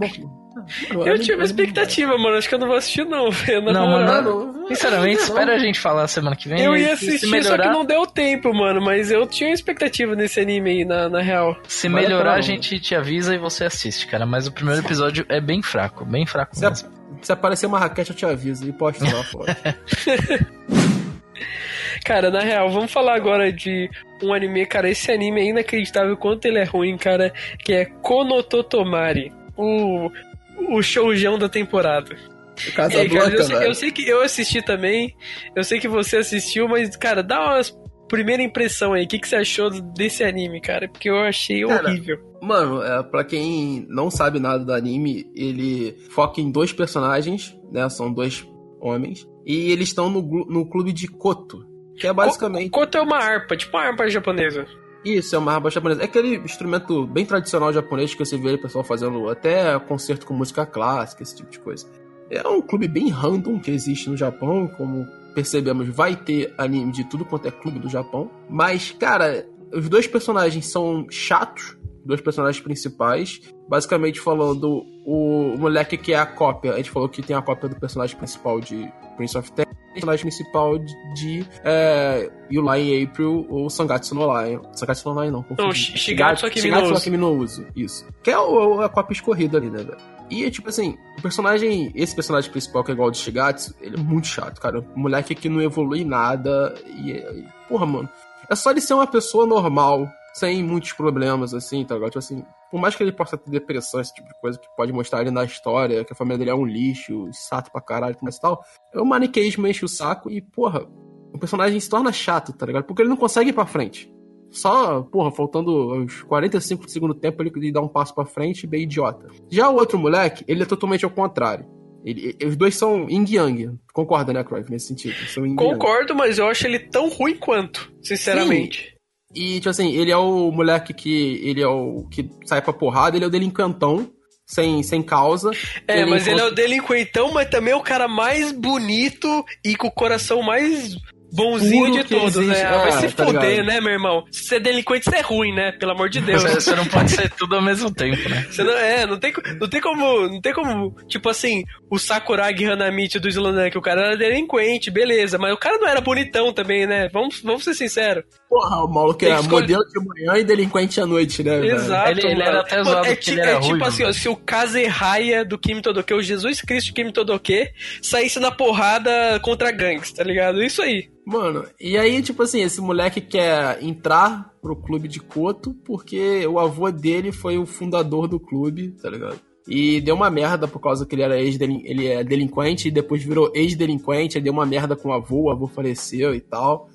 Eu tive uma expectativa, mano. Acho que eu não vou assistir, não, velho. Na Não, mano, Sinceramente, espera a gente falar semana que vem. Eu ia assistir, se só que melhorar, não deu tempo, mano. Mas eu tinha expectativa nesse anime aí, na, na real. se a melhorar a gente te avisa e você assiste, cara. Mas o primeiro episódio é bem fraco, bem fraco Se, mesmo. se aparecer uma raquete, eu te aviso e posto lá fora. Cara, na real, vamos falar agora de um anime, cara. Esse anime é inacreditável quanto ele é ruim, cara. Que é Konototomari. O, o showjão da temporada. O Casa aí, cara, Blanca, eu, sei, eu sei que eu assisti também, eu sei que você assistiu, mas, cara, dá uma primeira impressão aí. O que, que você achou desse anime, cara? Porque eu achei Cara, horrível. Mano, é, pra quem não sabe nada do anime, ele foca em dois personagens, né? São dois homens. E eles estão no, no clube de Koto. Que é basicamente. Quanto é uma harpa, tipo uma harpa japonesa. Isso, é uma harpa japonesa. É aquele instrumento bem tradicional japonês que você vê o pessoal fazendo até concerto com música clássica, esse tipo de coisa. É um clube bem random que existe no Japão, como percebemos, vai ter anime de tudo quanto é clube do Japão. Mas, cara, os dois personagens são chatos, dois personagens principais. Basicamente falando, o moleque que é a cópia, a gente falou que tem a cópia do personagem principal de Prince of Tennis, o personagem principal de, é, Yulai April ou Sangatsu no Lion. Sangatsu no Lion não, confundi. Não, Shi- Shigatsu Akimi no Shigatsu Uso. Akimi no Uso, isso. Que é o, a cópia escorrida ali, né, velho? E, tipo assim, o personagem, esse personagem principal que é igual ao de Shigatsu, ele é muito chato, cara. O moleque que não evolui nada e, e- porra, mano, é só ele ser uma pessoa normal, sem muitos problemas, assim, tá ligado? Tipo assim, por mais que ele possa ter depressão, esse tipo de coisa, que pode mostrar ele na história, que a família dele é um lixo, chato pra caralho, mas tal, é o maniqueísmo enche o saco e, porra, o personagem se torna chato, tá ligado? Porque ele não consegue ir pra frente. Só, porra, faltando uns 45 do segundo tempo, ele dá um passo pra frente, bem idiota. Já o outro moleque, ele é totalmente ao contrário. Ele- os dois são yin yang. Concorda, né, Cruyff, nesse sentido? Concordo, mas eu acho ele tão ruim quanto, sinceramente. E, tipo assim, ele é o moleque que. Ele é o que sai pra porrada, ele é o delinquentão, sem, sem causa. É, mas ele é o encontra- delinquentão, mas também é o cara mais bonito e com o coração mais bonzinho Puro de todos, existe. né? Ah, vai se tá foder, ligado? né, meu irmão? Se você é delinquente, você é ruim, né? Pelo amor de Deus. Você, não pode ser tudo ao mesmo tempo, né? Você não, é, não tem, não tem como. Não tem como. Tipo assim, o Sakuragi Hanamichi do Slandan, que o cara era delinquente, beleza. Mas o cara não era bonitão também, né? Vamos, vamos ser sinceros. Porra, o maluco Tem é que escolher- modelo de manhã e delinquente à noite, né? velho? Exato. Ele- ele era até zoado é, ele era é tipo assim, ó, se o Kazehaya do Kimi Todoke, o Jesus Cristo do Kimi Todoke, saísse na porrada contra gangues, tá ligado? Isso aí. Mano, e aí, tipo assim, esse moleque quer entrar pro clube de Koto porque o avô dele foi o fundador do clube, tá ligado? E deu uma merda por causa que ele era ex ele é delinquente e depois virou ex-delinquente, aí deu uma merda com o avô, o avô faleceu e tal.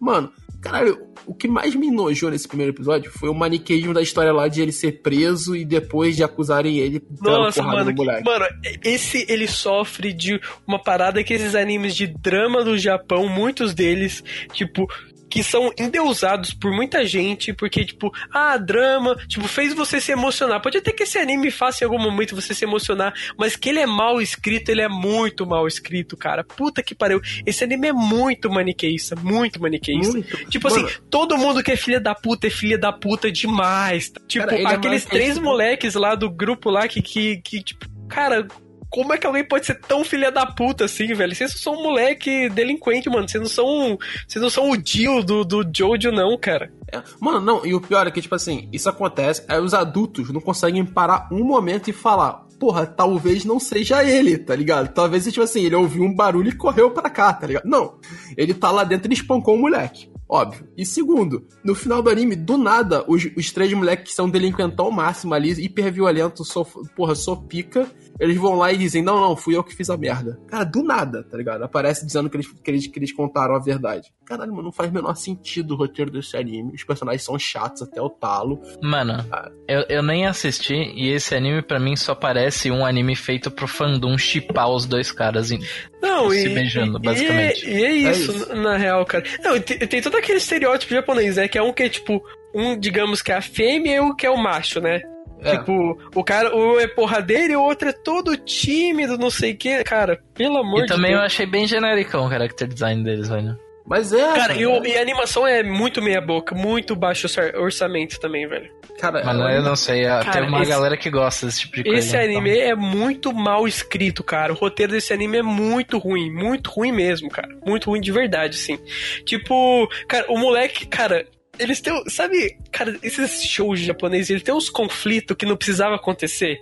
Mano, caralho, o que mais me enojou nesse primeiro episódio foi o maniqueísmo da história lá de ele ser preso e depois de acusarem ele Nossa, mano, no que- moleque. mano, esse ele sofre de uma parada que esses animes de drama do Japão, muitos deles, tipo, que são endeusados por muita gente, porque, tipo, ah, drama, tipo, fez você se emocionar. Pode até que esse anime faça em algum momento você se emocionar, mas que ele é mal escrito, ele é muito mal escrito, cara. Puta que pariu. Esse anime é muito maniqueísta, muito maniqueísta. Muito. Tipo Mano, assim, todo mundo que é filha da puta é filha da puta demais. Tipo, Cara, é aqueles três é, tipo- moleques lá do grupo lá que, que, que, tipo, cara, como é que alguém pode ser tão filha da puta assim, velho? Vocês são um moleque delinquente, mano. Vocês não são. Vocês não são o Dio do, do Jojo, não, cara. É, Mano, não, e o pior é que, tipo assim, isso acontece, aí os adultos não conseguem parar um momento e falar, porra, talvez não seja ele, tá ligado? Talvez, tipo assim, ele ouviu um barulho e correu pra cá, tá ligado? Não, ele tá lá dentro e espancou o moleque, óbvio. E segundo, no final do anime, do nada, os, os três moleques que são delinquentão máximo ali, hiper violento, sou, porra, sou pica, eles vão lá e dizem, não, não, fui eu que fiz a merda. Cara, do nada, tá ligado? Aparece dizendo que eles, que eles, que eles contaram a verdade. Caralho, mano, não faz o menor sentido o roteiro desse anime. Os personagens são chatos até o talo. Mano, eu, eu nem assisti e esse anime pra mim só parece um anime feito pro fandom chipar os dois caras. em- Não, Se e, beijando, e- basicamente. E é, e é isso, É isso. na real, cara. Não, tem, tem todo aquele estereótipo japonês, né? Que é um que é tipo, um, digamos que é a fêmea e o que é o macho, né? É. Tipo, o cara, um é porradeiro e o outro é todo tímido, não sei o que. Cara, pelo amor E de também eu Deus. achei bem genéricão o character design deles, velho. Mas é. Cara, e, o- é- e a animação é muito meia boca, muito baixo orça- orçamento também, velho. cara, Mas não, é- eu não sei, ah, Cara, tem uma esse- galera que gosta desse tipo de coisa. Esse então. anime é muito mal escrito, cara. O roteiro desse anime é muito ruim, muito ruim mesmo, cara. Muito ruim de verdade, sim. Tipo, cara, o moleque, cara, eles têm. Sabe, cara, esses shows japoneses, eles têm uns conflitos que não precisava acontecer.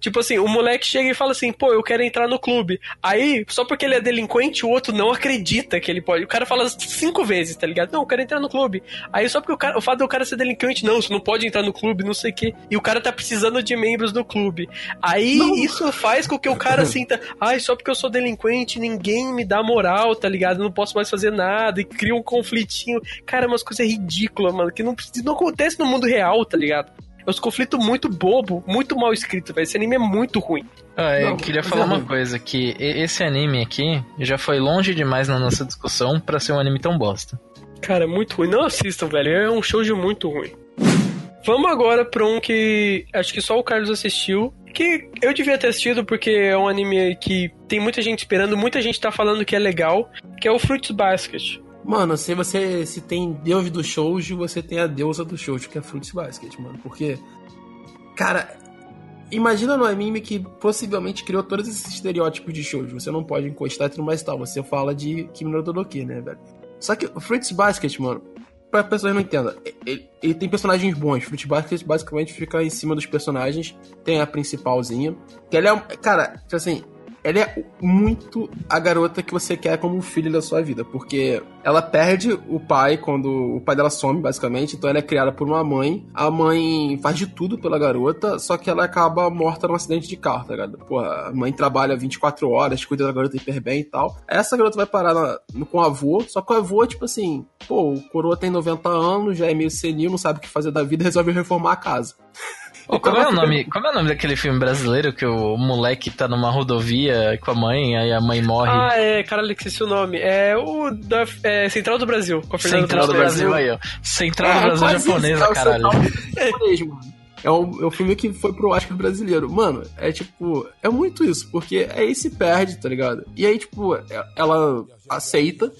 Tipo assim, o moleque chega e fala assim, pô, eu quero entrar no clube. Aí, só porque ele é delinquente, o outro não acredita que ele pode. O cara fala cinco vezes, tá ligado? Não, eu quero entrar no clube. Aí só porque o, cara, o fato do cara ser delinquente, não, você não pode entrar no clube, não sei o quê. E o cara tá precisando de membros do clube. Aí não. isso faz com que o cara sinta, ai, só porque eu sou delinquente, ninguém me dá moral, tá ligado? Eu não posso mais fazer nada. E cria um conflitinho. Cara, é umas coisas ridículas, mano, que não, não acontece no mundo real, tá ligado? É uns conflitos muito bobo, muito mal escrito, velho. Esse anime é muito ruim. Ah, eu não, queria falar é uma coisa, que esse anime aqui já foi longe demais na nossa discussão para ser um anime tão bosta. Cara, é muito ruim. Não assistam, velho. É um show de muito ruim. Vamos agora pra um que acho que só o Carlos assistiu. Que eu devia ter assistido porque é um anime que tem muita gente esperando, muita gente tá falando que é legal, que é o Fruits Basket. Mano, se você se tem Deus do shoujo, você tem a deusa do shoujo, que é Fruits Basket, mano. Porque, cara, imagina no anime que possivelmente criou todos esses estereótipos de shoujo. Você não pode encostar e tudo mais tal. Você fala de Kimi no Todoke, né, velho? Só que o Fruits Basket, mano, pra pessoas não entendam, ele, ele, tem personagens bons. Fruits Basket basicamente fica em cima dos personagens. Tem a principalzinha. Que ela é, cara, tipo assim, ela é muito a garota que você quer como filho da sua vida, porque ela perde o pai quando o pai dela some, basicamente, então ela é criada por uma mãe. A mãe faz de tudo pela garota, só que ela acaba morta num acidente de carro, tá ligado? Pô, a mãe trabalha 24 horas, cuida da garota hiper bem e tal. Essa garota vai parar na, no, com o avô, só que o avô, tipo assim, pô, o coroa tem 90 anos, já é meio senil, não sabe o que fazer da vida, resolve reformar a casa. Oh, como, é o nome, como é o nome daquele filme brasileiro que o moleque tá numa rodovia com a mãe, aí a mãe morre? Ah, é, caralho, esqueci o nome. É o da é, Central do Brasil, Central do Brasil, aí, ó. Central é, do Brasil japonesa, é caralho. É o, é o filme que foi pro Oscar brasileiro. Mano, é tipo. É muito isso, porque aí se perde, tá ligado? E aí, tipo, é, ela aceita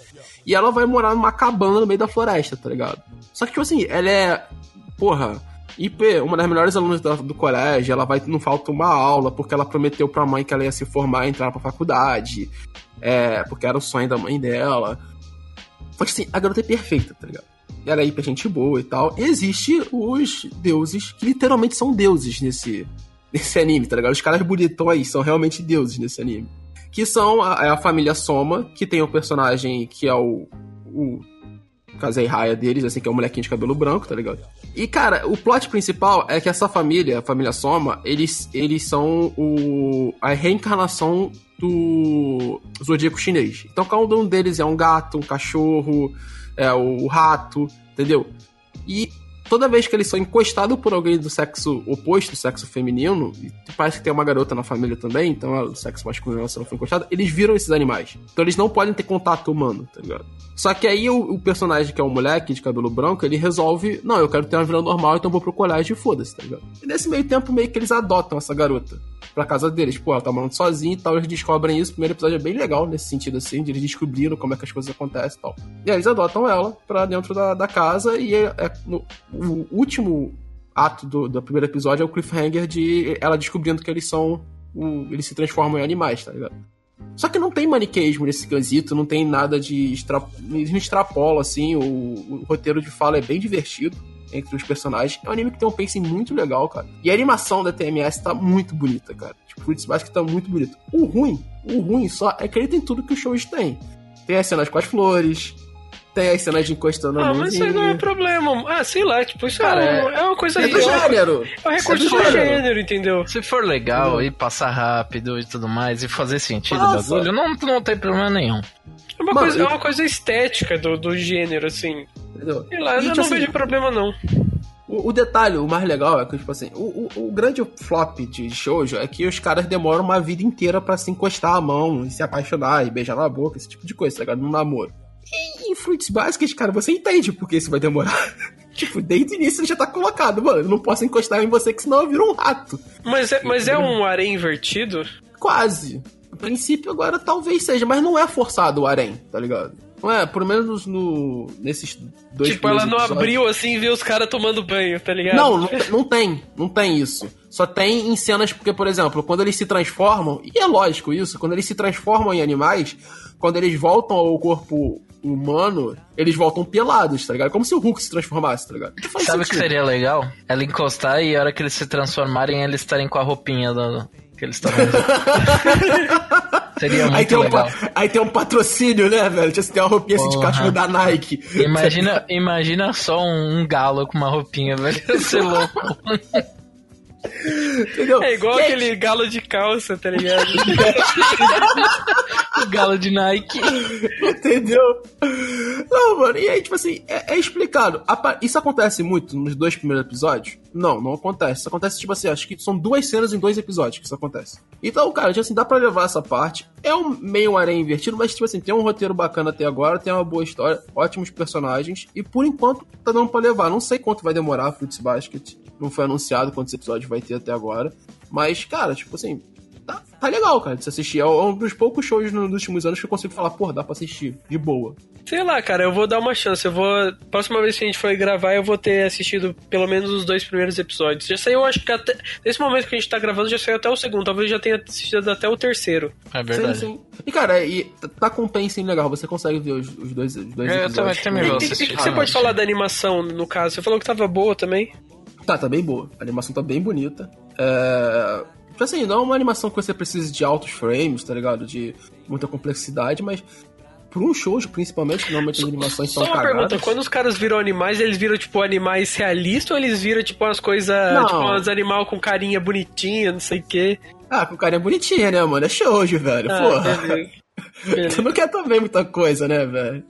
e ela vai morar numa cabana no meio da floresta, tá ligado? Só que, tipo assim, ela é. Porra IP, uma das melhores alunas do, do, colégio, ela vai não falta uma aula porque ela prometeu pra mãe que ela ia se formar e entrar pra faculdade. É, porque era o sonho da mãe dela. Só assim, a garota é perfeita, tá ligado? Ela é hiper gente boa e tal. E existe os deuses que literalmente são deuses nesse, nesse anime, tá ligado? Os caras bonitões são realmente deuses nesse anime. Que são a, é a família Soma, que tem o um personagem que é o, o Casei Raia deles, assim, que é um molequinho de cabelo branco, tá ligado? E, cara, o plot principal é que essa família, a família Soma, eles, eles são o, a reencarnação do zodíaco chinês. Então, cada um deles é um gato, um cachorro, é o rato, entendeu? E toda vez que eles são encostados por alguém do sexo oposto, sexo feminino, e parece que tem uma garota na família também, então o sexo masculino ela não foi encostada, eles viram esses animais. Então eles não podem ter contato humano, tá ligado? Só que aí o, o, personagem, que é o moleque de cabelo branco, ele resolve, não, eu quero ter uma vida normal, então vou pro colégio e foda-se, tá ligado? E nesse meio tempo, meio que eles adotam essa garota pra casa deles. Pô, ela tá morando sozinha e tal, eles descobrem isso. O primeiro episódio é bem legal nesse sentido, assim, de eles descobriram como é que as coisas acontecem e tal. E aí eles adotam ela pra dentro da, da casa e é, é no, o último ato do, do primeiro episódio é o cliffhanger de ela descobrindo que eles são. O, eles se transformam em animais, tá ligado? Só que não tem maniqueísmo nesse quesito, não tem nada de. Extra, extrapola, assim, o, o, roteiro de fala é bem divertido entre os personagens. É um anime que tem um pacing muito legal, cara. E a animação da TMS tá muito bonita, cara. Tipo, Fruits Basket tá muito bonito. O ruim, o ruim só é que ele tem tudo que o shows tem. Tem as cenas com as flores, tem as cenas de encostando Ah, mas isso aí não é problema. Ah, sei lá, tipo, isso Cara, é, é uma coisa... É do gênero. É um recurso é do, do gênero. entendeu? Se for legal uhum. e passar rápido e tudo mais, e fazer sentido o bagulho, não, não tem problema nenhum. É uma, Mano, coisa, eu... é uma coisa estética do, do gênero, assim. Entendeu? Sei lá, eu não assim, vejo problema, não. O, o, detalhe, o mais legal é que, tipo assim, o, o, o, grande flop de shoujo é que os caras demoram uma vida inteira para se encostar a mão e se apaixonar e beijar na boca, esse tipo de coisa, tá ligado? No namoro. E em Fruits Basket, cara, você entende por que isso vai demorar. tipo, desde o início já tá colocado, mano. Eu não posso encostar em você que senão eu viro um rato. Mas é, mas é um harém invertido? Quase. A princípio agora talvez seja, mas não é forçado o harém, tá ligado? Não é, pelo menos no, nesses dois Tipo, ela não episódios. abriu assim e viu os caras tomando banho, tá ligado? Não, não, não tem, não tem isso. Só tem em cenas, porque, por exemplo, quando eles se transformam, e é lógico isso, quando eles se transformam em animais, quando eles voltam ao corpo humano, eles voltam pelados, tá ligado? Como se o Hulk se transformasse, tá ligado? Sabe o que seria legal? Ela encostar e a hora que eles se transformarem, eles estarem com a roupinha do, que eles usando. Seria Aí muito tem, um, legal. pa- aí tem um patrocínio, né, velho? Tipo, você tem uma roupinha assim de Porra. cachorro da Nike. Imagina, imagina só um, um galo com uma roupinha, velho. Ia ser louco. Entendeu? É igual Que- aquele galo de calça, tá ligado? o galo de Nike. Entendeu? Não, mano, e aí, tipo assim, é, é explicado. Isso acontece muito nos dois primeiros episódios? Não, não acontece. Isso acontece, tipo assim, acho que são duas cenas em dois episódios que isso acontece. Então, cara, tipo assim, dá pra levar essa parte. É um meio aranha invertido, mas, tipo assim, tem um roteiro bacana até agora, tem uma boa história, ótimos personagens, e por enquanto tá dando pra levar. Não sei quanto vai demorar Fruits Basket. Não foi anunciado quantos episódios vai ter até agora. Mas, cara, tipo assim, tá, legal, cara, de se assistir. É um dos poucos shows nos últimos anos que eu consigo falar, porra, dá pra assistir, de boa. Sei lá, cara, eu vou dar uma chance. Eu vou. Próxima vez que a gente for gravar, eu vou ter assistido pelo menos os dois primeiros episódios. Já saiu, acho que até. Nesse momento que a gente tá gravando, já saiu até o segundo. Talvez eu já tenha assistido até o terceiro. É Sim, verdade. sim. E, cara, e tá- com pacing legal, você consegue ver os, os dois, os dois Eu episódios. também- também E vou o que, assistir. que você pode falar da animação, no caso? Você falou que tava boa também? Tá, tá bem boa. A animação tá bem bonita. É... Tipo assim, não é uma animação que você precisa de altos frames, tá ligado? De muita complexidade, mas por um show, principalmente, que normalmente as animações Só são uma cagadas. pergunta, quando os caras viram animais, eles viram, tipo, animais realistas ou eles viram, tipo, umas coisas, tipo, uns animal com carinha bonitinha, não sei o quê? Ah, com carinha bonitinha, né, mano? É shoujo, velho. Ah, Porra. Tu Beleza. não quer também muita coisa, né, velho?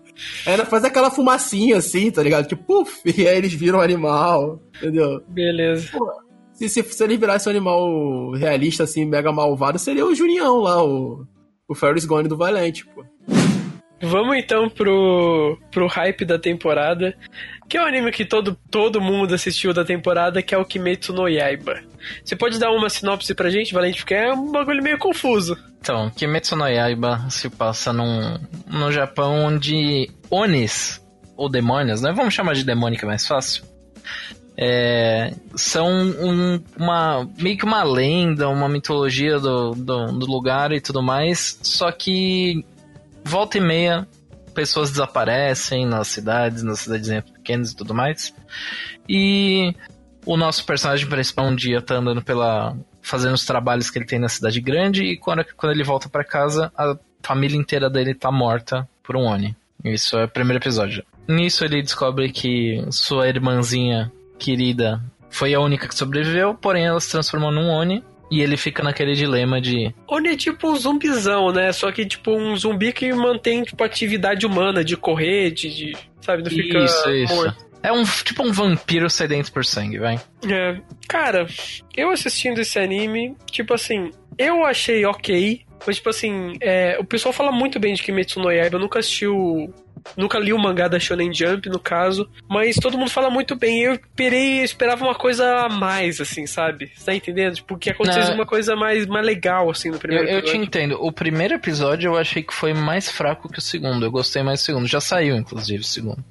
Ainda faz aquela fumacinha assim, tá ligado? Tipo, puf, e aí eles viram o animal, entendeu? Beleza. Se, se, se ele virasse um animal realista, assim, mega malvado, seria o Junião lá, o, o Ferris Gone do Valente, pô. Vamos então pro, pro hype da temporada, que é um anime que todo, todo mundo assistiu da temporada, que é o Kimetsu no Yaiba. Você pode dar uma sinopse pra gente, Valente? Porque é um bagulho meio confuso. Então, Kimetsu no Yaiba se passa num, no Japão onde Onis, ou demônios, né? Vamos chamar de demônio que é mais fácil. É, são um- uma meio que uma lenda, uma mitologia do, do, do lugar e tudo mais. Só que volta e meia pessoas desaparecem nas cidades, nas cidadezinhas pequenas e tudo mais. E o nosso personagem principal um dia tá andando pela. fazendo os trabalhos que ele tem na cidade grande e quando, quando ele volta pra casa, a família inteira dele tá morta por um Oni. Isso é o primeiro episódio. Nisso ele descobre que sua irmãzinha querida foi a única que sobreviveu, porém ela se transformou num Oni. E ele fica naquele dilema de Oni é tipo um zumbizão, né? Só que tipo um zumbi que mantém tipo atividade humana, de correr, de. de- sabe, não fica Isso, isso. morto. É um tipo um vampiro sedento por sangue, vai. É, cara, eu assistindo esse anime, tipo assim, eu achei ok, mas tipo assim, é, o pessoal fala muito bem de Kimetsu no Yaiba, eu nunca assisti o... Nunca li o mangá da Shonen Jump, no caso, mas todo mundo fala muito bem. Eu esperei, eu esperava uma coisa a mais, assim, sabe? Você tá entendendo? Tipo, que acontecesse Não. uma coisa mais, mais legal, assim, no Eu, primeiro eu te episódio. entendo. O primeiro episódio eu achei que foi mais fraco que o segundo. Eu gostei mais do segundo. Já saiu, inclusive, o segundo.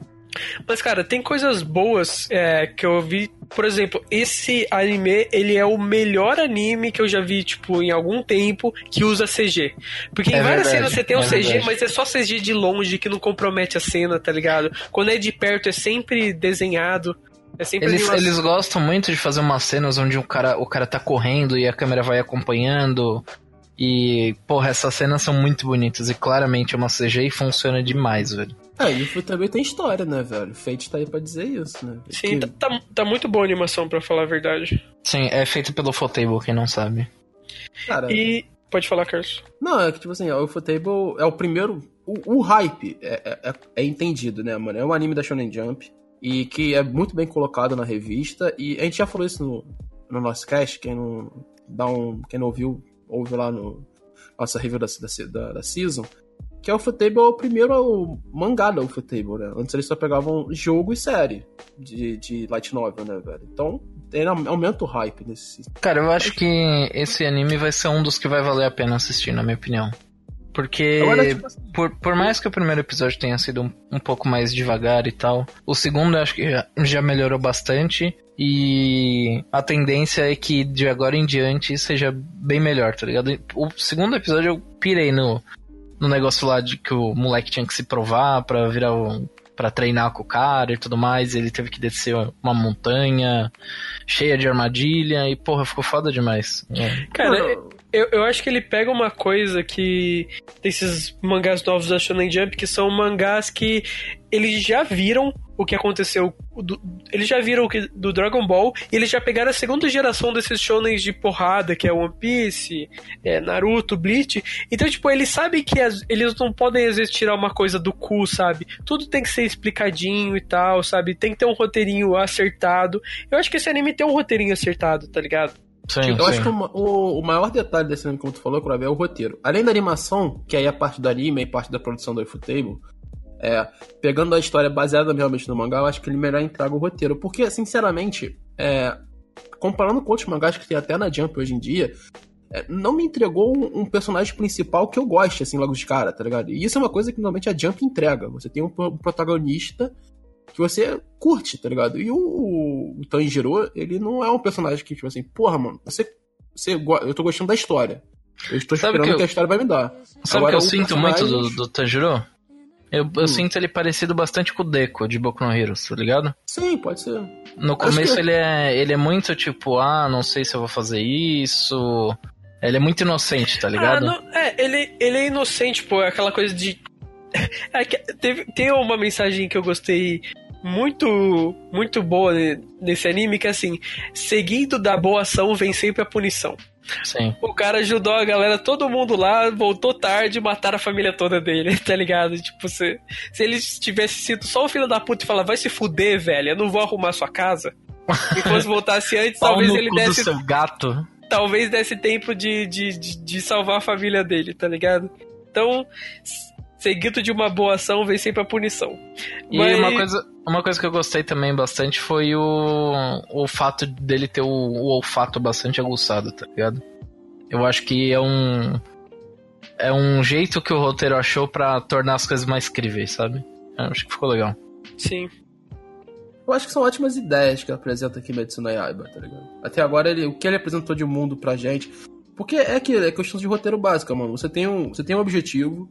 Mas, cara, tem coisas boas é, que eu vi. Por exemplo, esse anime, ele é o melhor anime que eu já vi, tipo, em algum tempo que usa CG. Porque em É várias verdade, cenas você tem um é CG, verdade. mas é só CG de longe que não compromete a cena, tá ligado? Quando é de perto é sempre desenhado. É sempre Eles, eles gostam muito de fazer umas cenas onde o cara, o cara tá correndo e a câmera vai acompanhando. E, porra, essas cenas são muito bonitas. E claramente é uma CG e funciona demais, velho. É, e o também tem história, né, velho? Fate tá aí pra dizer isso, né? Sim, Que- tá, tá, tá muito boa a animação, pra falar a verdade. Sim, é feito pelo Fotable, quem não sabe. Cara, E. Pode falar, Carlos. Não, é que, tipo assim, o Ufotable é o primeiro. O, o hype é, é- é- é entendido, né, mano? É um anime da Shonen Jump e que é muito bem colocado na revista. E a gente já falou isso no, no nosso cast. Quem não, dá um, quem não ouviu, ouve lá no nossa review da, da, da, da Season. Que é o Ufotable é o primeiro mangá da Ufotable, né? Antes eles só pegavam jogo e série de, de light novel, né, velho? Então, tem, aumenta o hype nesse. Cara, eu acho que esse anime vai ser um dos que vai valer a pena assistir, na minha opinião. Porque, Agora, tipo assim, por, por mais que o primeiro episódio tenha sido um, um pouco mais devagar e tal, o segundo eu acho que já, já melhorou bastante. E a tendência é que de agora em diante seja bem melhor, tá ligado? O segundo episódio eu pirei no, no negócio lá de que o moleque tinha que se provar pra virar um. Pra treinar com o cara e tudo mais, ele teve que descer uma montanha cheia de armadilha e, porra, ficou foda demais. É. Cara, eu, eu acho que ele pega uma coisa que. Desses mangás novos da Shonen Jump, que são mangás que eles já viram o que aconteceu. Do- eles já viram o que, do Dragon Ball e eles já pegaram a segunda geração desses shonens de porrada, que é One Piece, é, Naruto, Bleach. Então, tipo, eles sabem que as- eles não podem, às vezes, tirar uma coisa do cu, sabe? Tudo tem que ser explicadinho e tal, sabe? Tem que ter um roteirinho acertado. Eu acho que esse anime tem um roteirinho acertado, tá ligado? Sim, Eu sim. acho que o, o- o maior detalhe desse anime, como tu falou, Kuraba, é o roteiro. Além da animação, que aí é parte do anime e parte da produção do Ifutable, é, pegando a história baseada realmente no mangá, eu acho que ele melhor entrega o roteiro. Porque, sinceramente, é, comparando com outros mangás que tem até na Jump hoje em dia, é, não me entregou um, um personagem principal que eu goste, assim, logo de cara, tá ligado? E isso é uma coisa que normalmente a Jump entrega. Você tem um, um protagonista que você curte, tá ligado? E o, o Tanjiro, ele não é um personagem que, tipo assim, porra, mano, você, você eu tô gostando da história. Eu estou Sabe esperando que que, eu- a história vai me dar. Sabe o Agora, que eu sinto personagem- muito do, do Tanjiro? Eu, eu Hum. sinto ele parecido bastante com o Deco de Boku no Hero, tá ligado? Sim, pode ser. No Acho começo que- ele, é, ele é muito tipo, ah, não sei se eu vou fazer isso. Ele é muito inocente, tá ligado? Ah, não, é, ele, ele é inocente, pô, é aquela coisa de. É que teve, tem uma mensagem que eu gostei muito, muito boa ne- nesse anime, que é assim: seguindo da boa ação vem sempre a punição. Sim. O cara ajudou a galera, todo mundo lá, voltou tarde e mataram a família toda dele, tá ligado? Tipo, se, se ele tivesse sido só o filho da puta e falar, vai se fuder, velho, eu não vou arrumar sua casa. E fosse voltasse antes, talvez ele desse do seu gato. talvez desse tempo de, de, de, de salvar a família dele, tá ligado? Então, seguido de uma boa ação, vem sempre a punição. E Mas- uma coisa, uma coisa que eu gostei também bastante foi o, o fato dele ter o, o olfato bastante aguçado, tá ligado? Eu acho que é um. É um jeito que o roteiro achou pra tornar as coisas mais críveis, sabe? Eu acho que ficou legal. Sim. Eu acho que são ótimas ideias que apresenta aqui Medicina Yaiba, tá ligado? Até agora, ele, o que ele apresentou de mundo pra gente. Porque é aquilo, é questão de roteiro básica, mano. Você tem um, você tem um objetivo,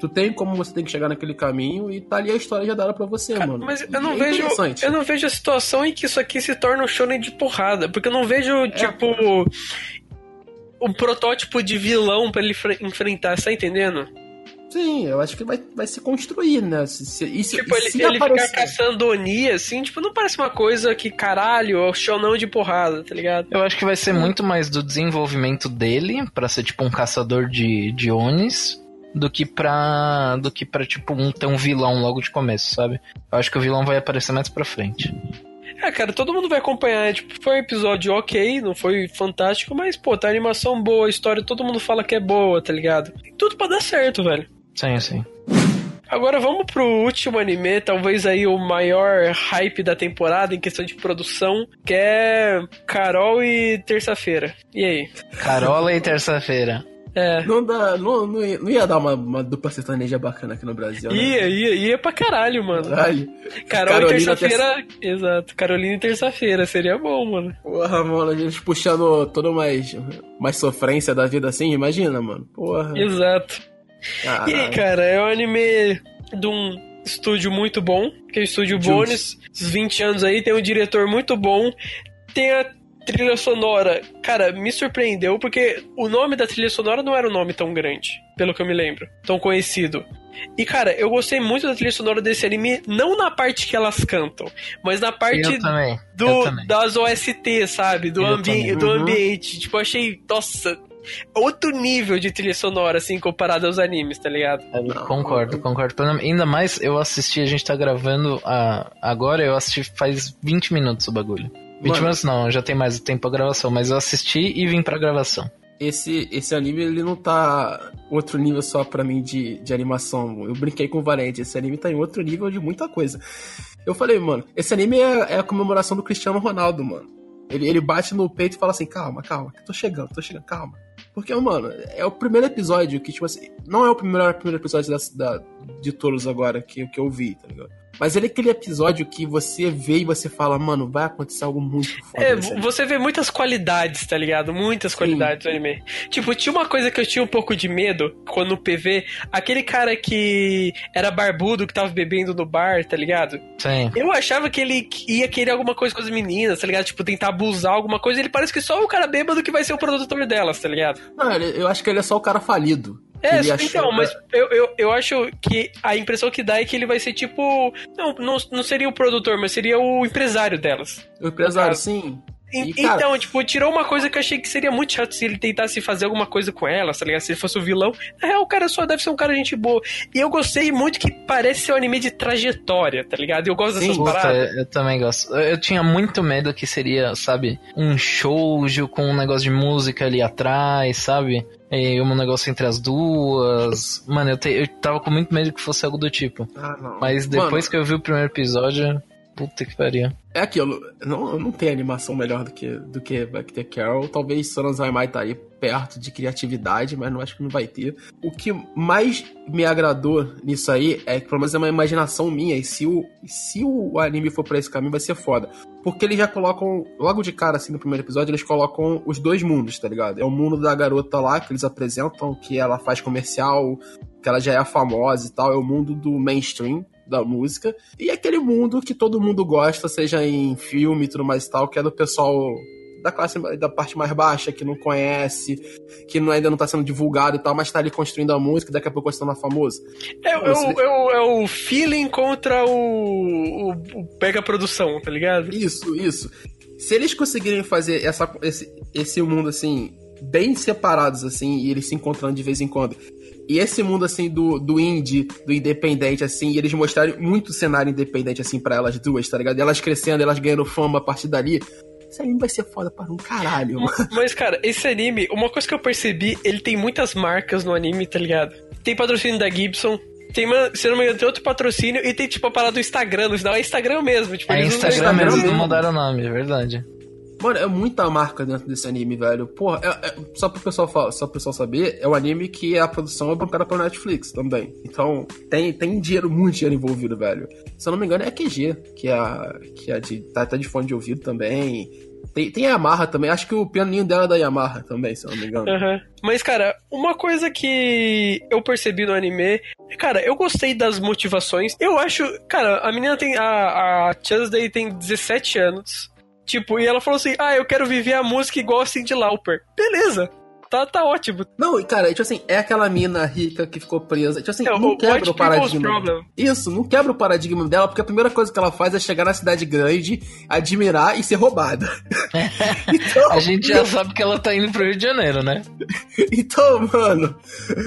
tu tem como você tem que chegar naquele caminho e tá ali a história já dada pra você, Cara, mano. mas eu não É vejo. Eu não vejo a situação em que isso aqui se torna um shonen de porrada. Porque eu não vejo, É. tipo. Um protótipo de vilão pra ele fre- enfrentar, você tá entendendo? Sim, eu acho que vai, vai se construir, né? Se, se, se, Tipo, ele, se ele aparecer- ficar caçando Oni, assim, tipo, não parece uma coisa que, caralho, é o shonão de porrada, tá ligado? Eu acho que vai ser muito mais do desenvolvimento dele pra ser tipo um caçador de, de Onis do que pra. do que pra tipo um, ter um vilão logo de começo, sabe? Eu acho que o vilão vai aparecer mais pra frente. É, cara, todo mundo vai acompanhar. Tipo, foi um episódio ok, não foi fantástico, mas, pô, tá animação boa, a história todo mundo fala que é boa, tá ligado? Tem tudo pra dar certo, velho. Sim, sim. Agora vamos pro último anime, talvez aí o maior hype da temporada em questão de produção, que é Carol e Terça-feira. E aí? Carola e terça-feira. É. Não, dá, não, não, ia, não ia dar uma, uma dupla sertaneja bacana aqui no Brasil, né? Ia, ia, ia pra caralho, mano. Caralho. Carol Carolina e terça-feira. Exato, Carolina e terça-feira, seria bom, mano. Porra, mano, a gente puxando toda mais, mais sofrência da vida assim, imagina, mano. Porra. Exato. E aí, Caralho. cara, é um anime de um estúdio muito bom, que é o estúdio. Bones, uns 20 anos aí, tem um diretor muito bom, tem a trilha sonora. Cara, me surpreendeu porque o nome da trilha sonora não era um nome tão grande, pelo que eu me lembro, tão conhecido. E cara, eu gostei muito da trilha sonora desse anime, não na parte que elas cantam, mas na parte eu também. eu do, também. das OST, sabe? Do, ambi do Uhum. ambiente. Tipo, eu achei, nossa, outro nível de trilha sonora, assim, comparado aos animes, tá ligado? Não, Concordo, concordo. Ainda mais, eu assisti, a gente tá gravando a, agora, eu assisti faz 20 minutos o bagulho. 20 Mano. minutos não, já tem mais tempo a gravação, mas eu assisti e vim pra gravação. Esse, esse anime, ele não tá outro nível só pra mim de, de animação. Eu brinquei com o Valente, esse anime tá em outro nível de muita coisa. Eu falei, mano, esse anime é, é a comemoração do Cristiano Ronaldo, mano. Ele, ele bate no peito e fala assim, calma, calma, que tô chegando, tô chegando, calma. Porque, mano, é o primeiro episódio que, tipo assim, não é o primeiro, primeiro episódio da, da- de todos agora que, que eu vi, tá ligado? Mas ele é aquele episódio que você vê e você fala, mano, vai acontecer algo muito foda. É, você vê muitas qualidades, tá ligado? Muitas Sim. qualidades do anime. Tipo, tinha uma coisa que eu tinha um pouco de medo quando no PV, aquele cara que era barbudo, que tava bebendo no bar, tá ligado? Sim. Eu achava que ele ia querer alguma coisa com as meninas, tá ligado? Tipo, tentar abusar alguma coisa. Ele parece que só o cara bêbado que vai ser o produtor delas, tá ligado? Não, eu acho que ele é só o cara falido. É, Ele então, achou- mas eu, eu, eu acho que a impressão que dá é que ele vai ser tipo. Não, não, não seria o produtor, mas seria o empresário delas. O empresário, sim. E- E, cara- então, tipo, tirou uma coisa que eu achei que seria muito chato se ele tentasse fazer alguma coisa com ela, tá ligado? Se ele fosse o vilão. Na real, o cara só deve ser um cara de gente boa. E eu gostei muito que parece ser um anime de trajetória, tá ligado? Eu gosto Sim, dessas Puta, paradas. eu, eu também gosto. Eu, eu tinha muito medo que seria, sabe, um shoujo com um negócio de música ali atrás, sabe? E um negócio entre as duas. Mano, eu, te- eu tava com muito medo que fosse algo do tipo. Ah, não. Mas depois Mano, que eu vi o primeiro episódio, puta que pariu. É aquilo, não, não tem animação melhor do que, do que vai ter Carol. Talvez Soranzai Mai tá aí perto de criatividade, mas não acho que não vai ter. O que mais me agradou nisso aí é que, pelo menos, é uma imaginação minha. E se o, se o anime for pra esse caminho, vai ser foda. Porque eles já colocam, logo de cara, assim, no primeiro episódio, eles colocam os dois mundos, tá ligado? É o mundo da garota lá, que eles apresentam, que ela faz comercial, que ela já é famosa e tal. É o mundo do mainstream da música. E aquele mundo que todo mundo gosta, seja em filme e tudo mais e tal, que é do pessoal da classe da parte mais baixa, que não conhece, que não, ainda não tá sendo divulgado e tal, mas tá ali construindo a música, daqui a pouco vai se tornar famoso. É, é, o, é, o, é o feeling contra o, o, o pega produção, tá ligado? Isso, isso. Se eles conseguirem fazer essa, esse, esse mundo assim, bem separados, assim, e eles se encontrando de vez em quando. E esse mundo, assim, do, do indie, do independente, assim, e eles mostrarem muito cenário independente, assim, pra elas duas, tá ligado? E elas crescendo, elas ganhando fama a partir dali. Esse anime vai ser foda para um caralho, mano. Mas, cara, esse anime, uma coisa que eu percebi, ele tem muitas marcas no anime, tá ligado? Tem patrocínio da Gibson, tem, uma- se não me engano, tem outro patrocínio e tem, tipo, a parada do Instagram, no final é Instagram mesmo. Tipo, É Instagram mesmo, mesmo. não mudaram o nome, é verdade. Mano, é muita marca dentro desse anime, velho. Porra, é- é- só pro pessoal falar, só pro pessoal saber, é um anime que a produção é bancada pela Netflix também. Então, tem, tem dinheiro, muito dinheiro envolvido, velho. Se eu não me engano, é a QG, que é a, que é de, tá, tá de fone de ouvido também. Tem, tem a Yamaha também, acho que o pianinho dela é da Yamaha também, se eu não me engano. Aham. Mas, cara, uma coisa que eu percebi no anime, cara, eu gostei das motivações. Eu acho, cara, a menina tem. A, a Tuesday tem 17 anos. Tipo, e ela falou assim: ah, eu quero viver a música igual a Cindy Lauper. Beleza. Tá, tá ótimo. Não, e cara, tipo assim, é aquela mina rica que ficou presa. Tipo assim, É, não o quebra o paradigma. Isso, não quebra o paradigma dela, porque a primeira coisa que ela faz é chegar na cidade grande, admirar e ser roubada. então, A gente já sabe que ela tá indo pro Rio de Janeiro, né? então, mano,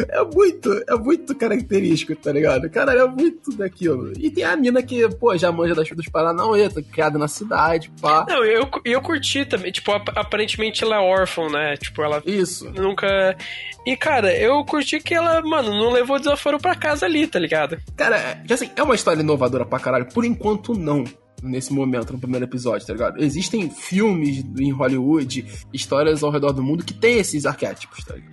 é muito, é muito característico, tá ligado? Cara, é muito daquilo. E tem a mina que, pô, já manja das dos Paranauê, tá criada na cidade, pá. Não, eu, eu curti também. Tipo, ap- aparentemente ela é órfã, né? Tipo, ela Isso. Nunca. E, cara, eu curti que ela, mano, não levou desaforo pra casa ali, tá ligado? Cara, é, assim, é uma história inovadora pra caralho. Por enquanto, não. Nesse momento, no primeiro episódio, tá ligado? Existem filmes em Hollywood, histórias ao redor do mundo que tem esses arquétipos, tá ligado?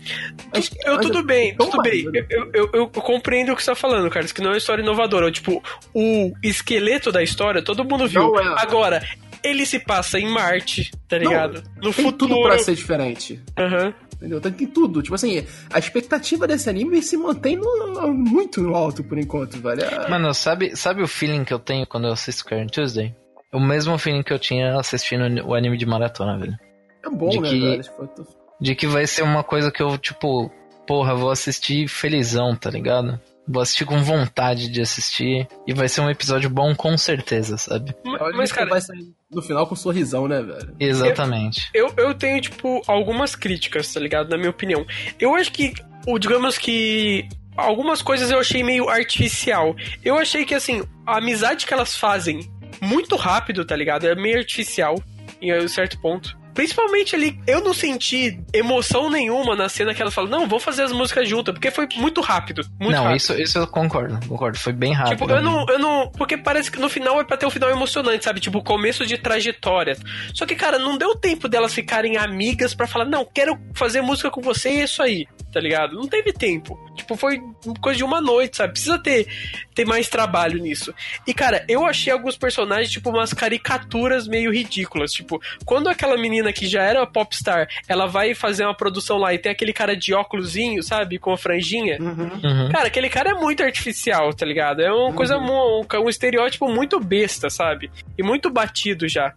Mas- Eu, mas- tudo bem, tudo vai, bem. né? Eu, eu, eu compreendo o que você tá falando, cara. Isso que não é uma história inovadora. Tipo, o esqueleto da história, todo mundo viu. Não é. Agora, ele se passa em Marte, tá ligado? no Tem futuro. tudo pra ser diferente. Aham. Entendeu? Tem tem tudo. Tipo assim, a expectativa desse anime se mantém no- muito no alto por enquanto, velho. É- Mano, sabe, sabe o feeling que eu tenho quando eu assisto Karen Tuesday? O mesmo feeling que eu tinha assistindo o anime de maratona, velho. É bom, de né, que- velho? Tipo, tô- De que vai ser uma coisa que eu, tipo, porra, vou assistir felizão, tá ligado? Vou assistir com vontade de assistir. E vai ser um episódio bom com certeza, sabe? Mas, que cara, vai sair no final com um sorrisão, né, velho? Exatamente. eu, eu tenho, tipo, algumas críticas, tá ligado? Na minha opinião. Eu acho que, o, digamos que. Algumas coisas eu achei meio artificial. Eu achei que, assim, a amizade que elas fazem muito rápido, tá ligado? É meio artificial, em um certo ponto. Principalmente ali, eu não senti emoção nenhuma na cena que ela fala, não, vou fazer as músicas juntas, porque foi muito rápido. Muito não, rápido. isso, isso eu concordo, concordo. Foi bem rápido. Tipo, eu não, eu não. Porque parece que no final é pra ter um final emocionante, sabe? Tipo, começo de trajetória. Só que, cara, não deu tempo delas ficarem amigas pra falar, não, quero fazer música com você e é isso aí, tá ligado? Não teve tempo. Tipo, foi coisa de uma noite, sabe? Precisa ter, ter mais trabalho nisso. E, cara, eu achei alguns personagens, tipo, umas caricaturas meio ridículas. Tipo, quando aquela menina que já era popstar, ela vai fazer uma produção lá e tem aquele cara de óculosinho, sabe? Com a franjinha. Uhum. Cara, aquele cara é muito artificial, tá ligado? É uma coisa, mu- um, um estereótipo muito besta, sabe? E muito batido já.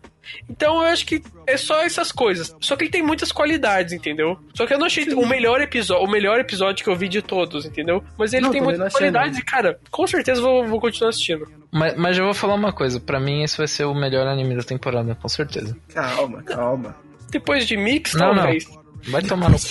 Então eu acho que é só essas coisas. Só que ele tem muitas qualidades, entendeu? Só que eu não achei o melhor episódio, o melhor episódio que eu vi de todos, entendeu? Mas ele Não, tem muitas não qualidades e, cara, com certeza vou, vou continuar assistindo. Mas, mas eu vou falar uma coisa, pra mim esse vai ser o melhor anime da temporada, com certeza. Calma, calma. Depois de Mix, Não, não. talvez. Vai tomar no cu.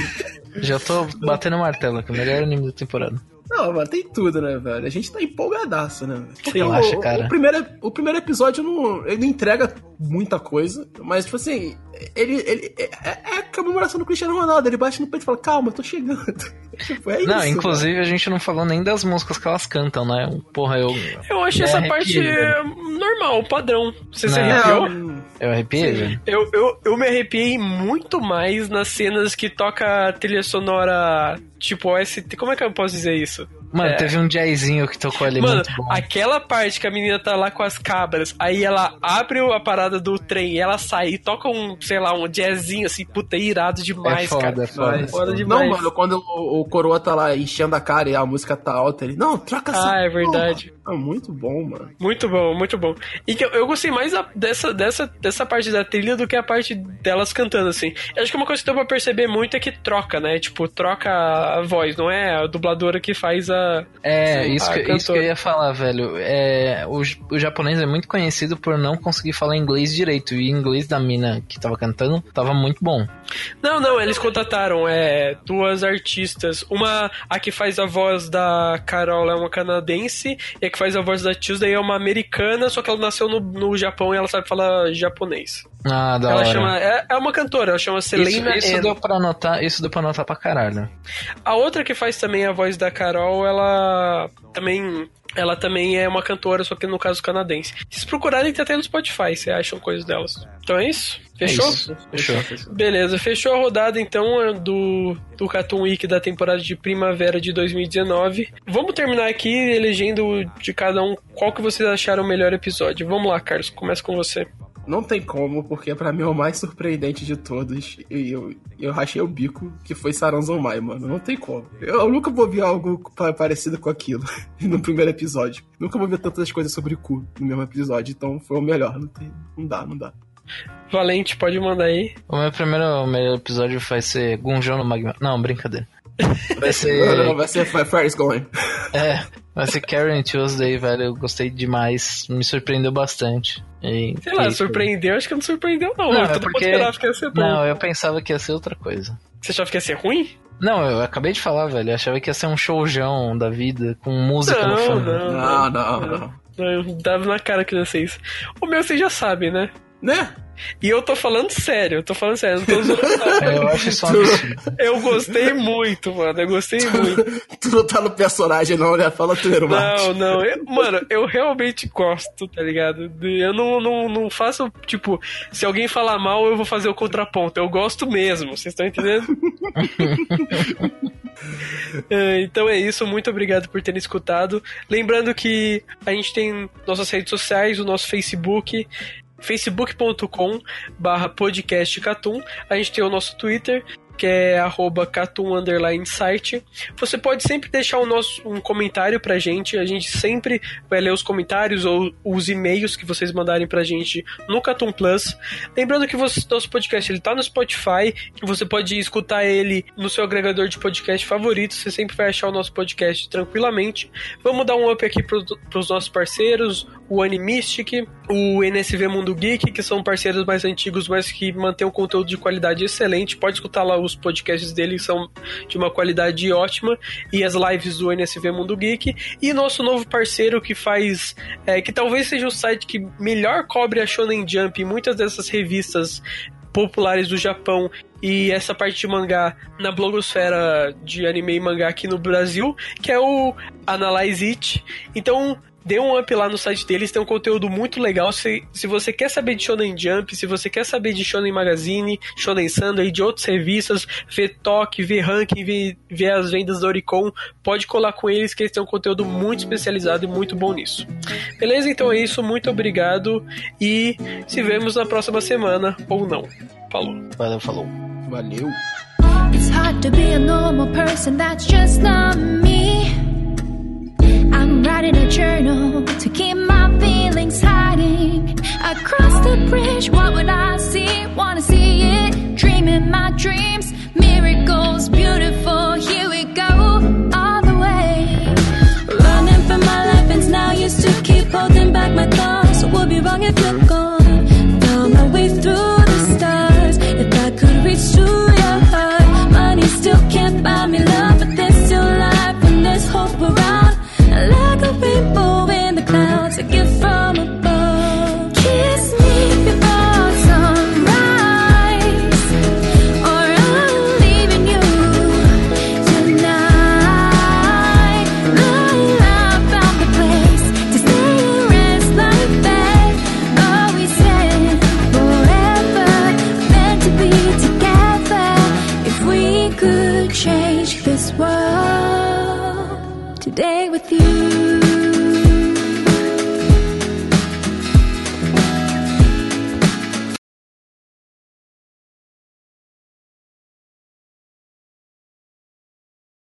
Já tô batendo martelo que é o melhor anime da temporada. Não, mano, tem tudo, né, velho? A gente tá empolgadaço, né? Porque Relaxa, o, cara. O primeiro, o primeiro episódio não, ele não entrega muita coisa, mas, tipo assim, ele, ele é, é a comemoração do Cristiano Ronaldo. Ele bate no peito e fala, calma, eu tô chegando. tipo, é não, isso. inclusive a gente não falou nem das músicas que elas cantam, né? Porra, eu. Eu achei essa parte velho. normal, padrão. Você se arrepiou? Eu arrepiei, velho. Eu, eu, eu me arrepiei muito mais nas cenas que toca a trilha sonora tipo OST. Como é que eu posso dizer isso? Mano, É. teve um jazzinho que tocou ali Mano, muito bom. aquela parte que a menina tá lá com as cabras, aí ela abre a parada do trem e ela sai e toca um, sei lá, um jazzinho assim, puta, irado demais, É foda, cara. é foda. Mas- Foda demais. Não, mano, quando o, o coroa tá lá enchendo a cara e a música tá alta, ele. Não, troca essa. Ah, é verdade. porra." Ah, muito bom, mano. Muito bom, muito bom. E que eu, eu gostei mais da- dessa, dessa, dessa parte da trilha do que a parte delas cantando, assim. Eu acho que uma coisa que deu pra perceber muito é que troca, né? Tipo, troca a voz, não é a dubladora que faz a. É, isso, Ah, que, isso que eu ia falar, velho. É, o, o japonês é muito conhecido por não conseguir falar inglês direito. E o inglês da mina que tava cantando tava muito bom. Não, não, eles contrataram é, duas artistas. Uma, a que faz a voz da Carol é uma canadense, e a que faz a voz da Tuesday é uma americana, só que ela nasceu no, no Japão e ela sabe falar japonês. Ah, da ela hora. chama. É, é uma cantora, ela chama isso, Selena isso Ann. deu pra anotar, isso deu pra anotar pra caralho. A outra que faz também a voz da Carol, ela também. Ela também é uma cantora, só que no caso canadense. Se vocês procurarem, tá até no Spotify, vocês acham coisas delas. Então é isso? Fechou? É isso. Fechou. Beleza, fechou a rodada então é, do, do Cartoon Week da temporada de primavera de 2019. Vamos terminar aqui elegendo de cada um qual que vocês acharam o melhor episódio. Vamos lá, Carlos, começa com você. Não tem como, porque pra mim é o mais surpreendente de todos. E eu, eu rachei o bico, que foi Saranzomai, mano. Não tem como. Eu, eu nunca vou ver algo pa- parecido com aquilo no primeiro episódio. Nunca vou ver tantas coisas sobre cu no mesmo episódio. Então foi o melhor. Não, tem, não dá, não dá. Valente, pode mandar aí. O meu primeiro o melhor episódio vai ser Gunjão no Magma. Não, brincadeira. Vai Não, ser. não, vai ser Fire Fire's Going. É, vai ser Karen Tuesday, velho. Eu gostei demais. Me surpreendeu bastante. E- Sei lá, e- surpreendeu? Acho que não surpreendeu, não. Não, eu é Todo porque- mundo esperava que ia ser bom. Não, eu pensava que ia ser outra coisa. Você achava que ia ser ruim? Não, eu acabei de falar, velho. Eu achava que ia ser um showjão da vida, com música no Não, fundo. não. Não, não, não. Não, Dava na cara que ia ser isso. O meu você já sabe, né? Né? E eu tô falando sério, eu tô falando sério, não tô zoando. Eu acho absurdo. Eu gostei muito, mano. Eu gostei muito. Tu não tá no personagem, não, né? Fala tu. Não, não. Eu- mano, eu realmente gosto, tá ligado? De- Eu não, não, não faço, tipo, se alguém falar mal, eu vou fazer o contraponto. Eu gosto mesmo, vocês estão entendendo? É, então é isso, muito obrigado por terem escutado. Lembrando que a gente tem nossas redes sociais, o nosso Facebook, facebook.com barra podcast Catum. A gente tem o nosso Twitter, que é arroba Catum site. Você pode sempre deixar o nosso, um comentário pra gente. A gente sempre vai ler os comentários ou os e-mails que vocês mandarem pra gente no Catum Plus. Lembrando que você, nosso podcast ele tá no Spotify, você pode escutar ele no seu agregador de podcast favorito. Você sempre vai achar o nosso podcast tranquilamente. Vamos dar um up aqui pro, pros nossos parceiros, o Animistic, o NSV Mundo Geek, que são parceiros mais antigos, mas que mantêm um conteúdo de qualidade excelente. Pode escutar lá os podcasts deles, são de uma qualidade ótima. E as lives do NSV Mundo Geek. E nosso novo parceiro que faz. é, que talvez seja o site que melhor cobre a Shonen Jump e muitas dessas revistas populares do Japão e essa parte de mangá na blogosfera de anime e mangá aqui no Brasil, que é o Analyze It. Então, dê um up lá no site deles, tem um conteúdo muito legal. Se, se você quer saber de Shonen Jump, se você quer saber de Shonen Magazine, Shonen Sunday, de outros revistas, ver toque, ver ranking, ver, ver as vendas da Oricon, pode colar com eles que eles têm um conteúdo muito especializado e muito bom nisso. Beleza? Então é isso, muito obrigado e se vemos na próxima semana ou não. Falou. Valeu, falou. Valeu. It's hard to be a normal person, that's just not me. Writing a journal to keep my feelings hiding. Across the bridge, what would I see? Wanna see it, dreaming my dreams. Miracles, beautiful, here we go, all the way. Running for my life, and now used to keep holding back my thoughts. So would be wrong if you're gone. Found my way through the stars. If I could reach to your heart, money still can't buy me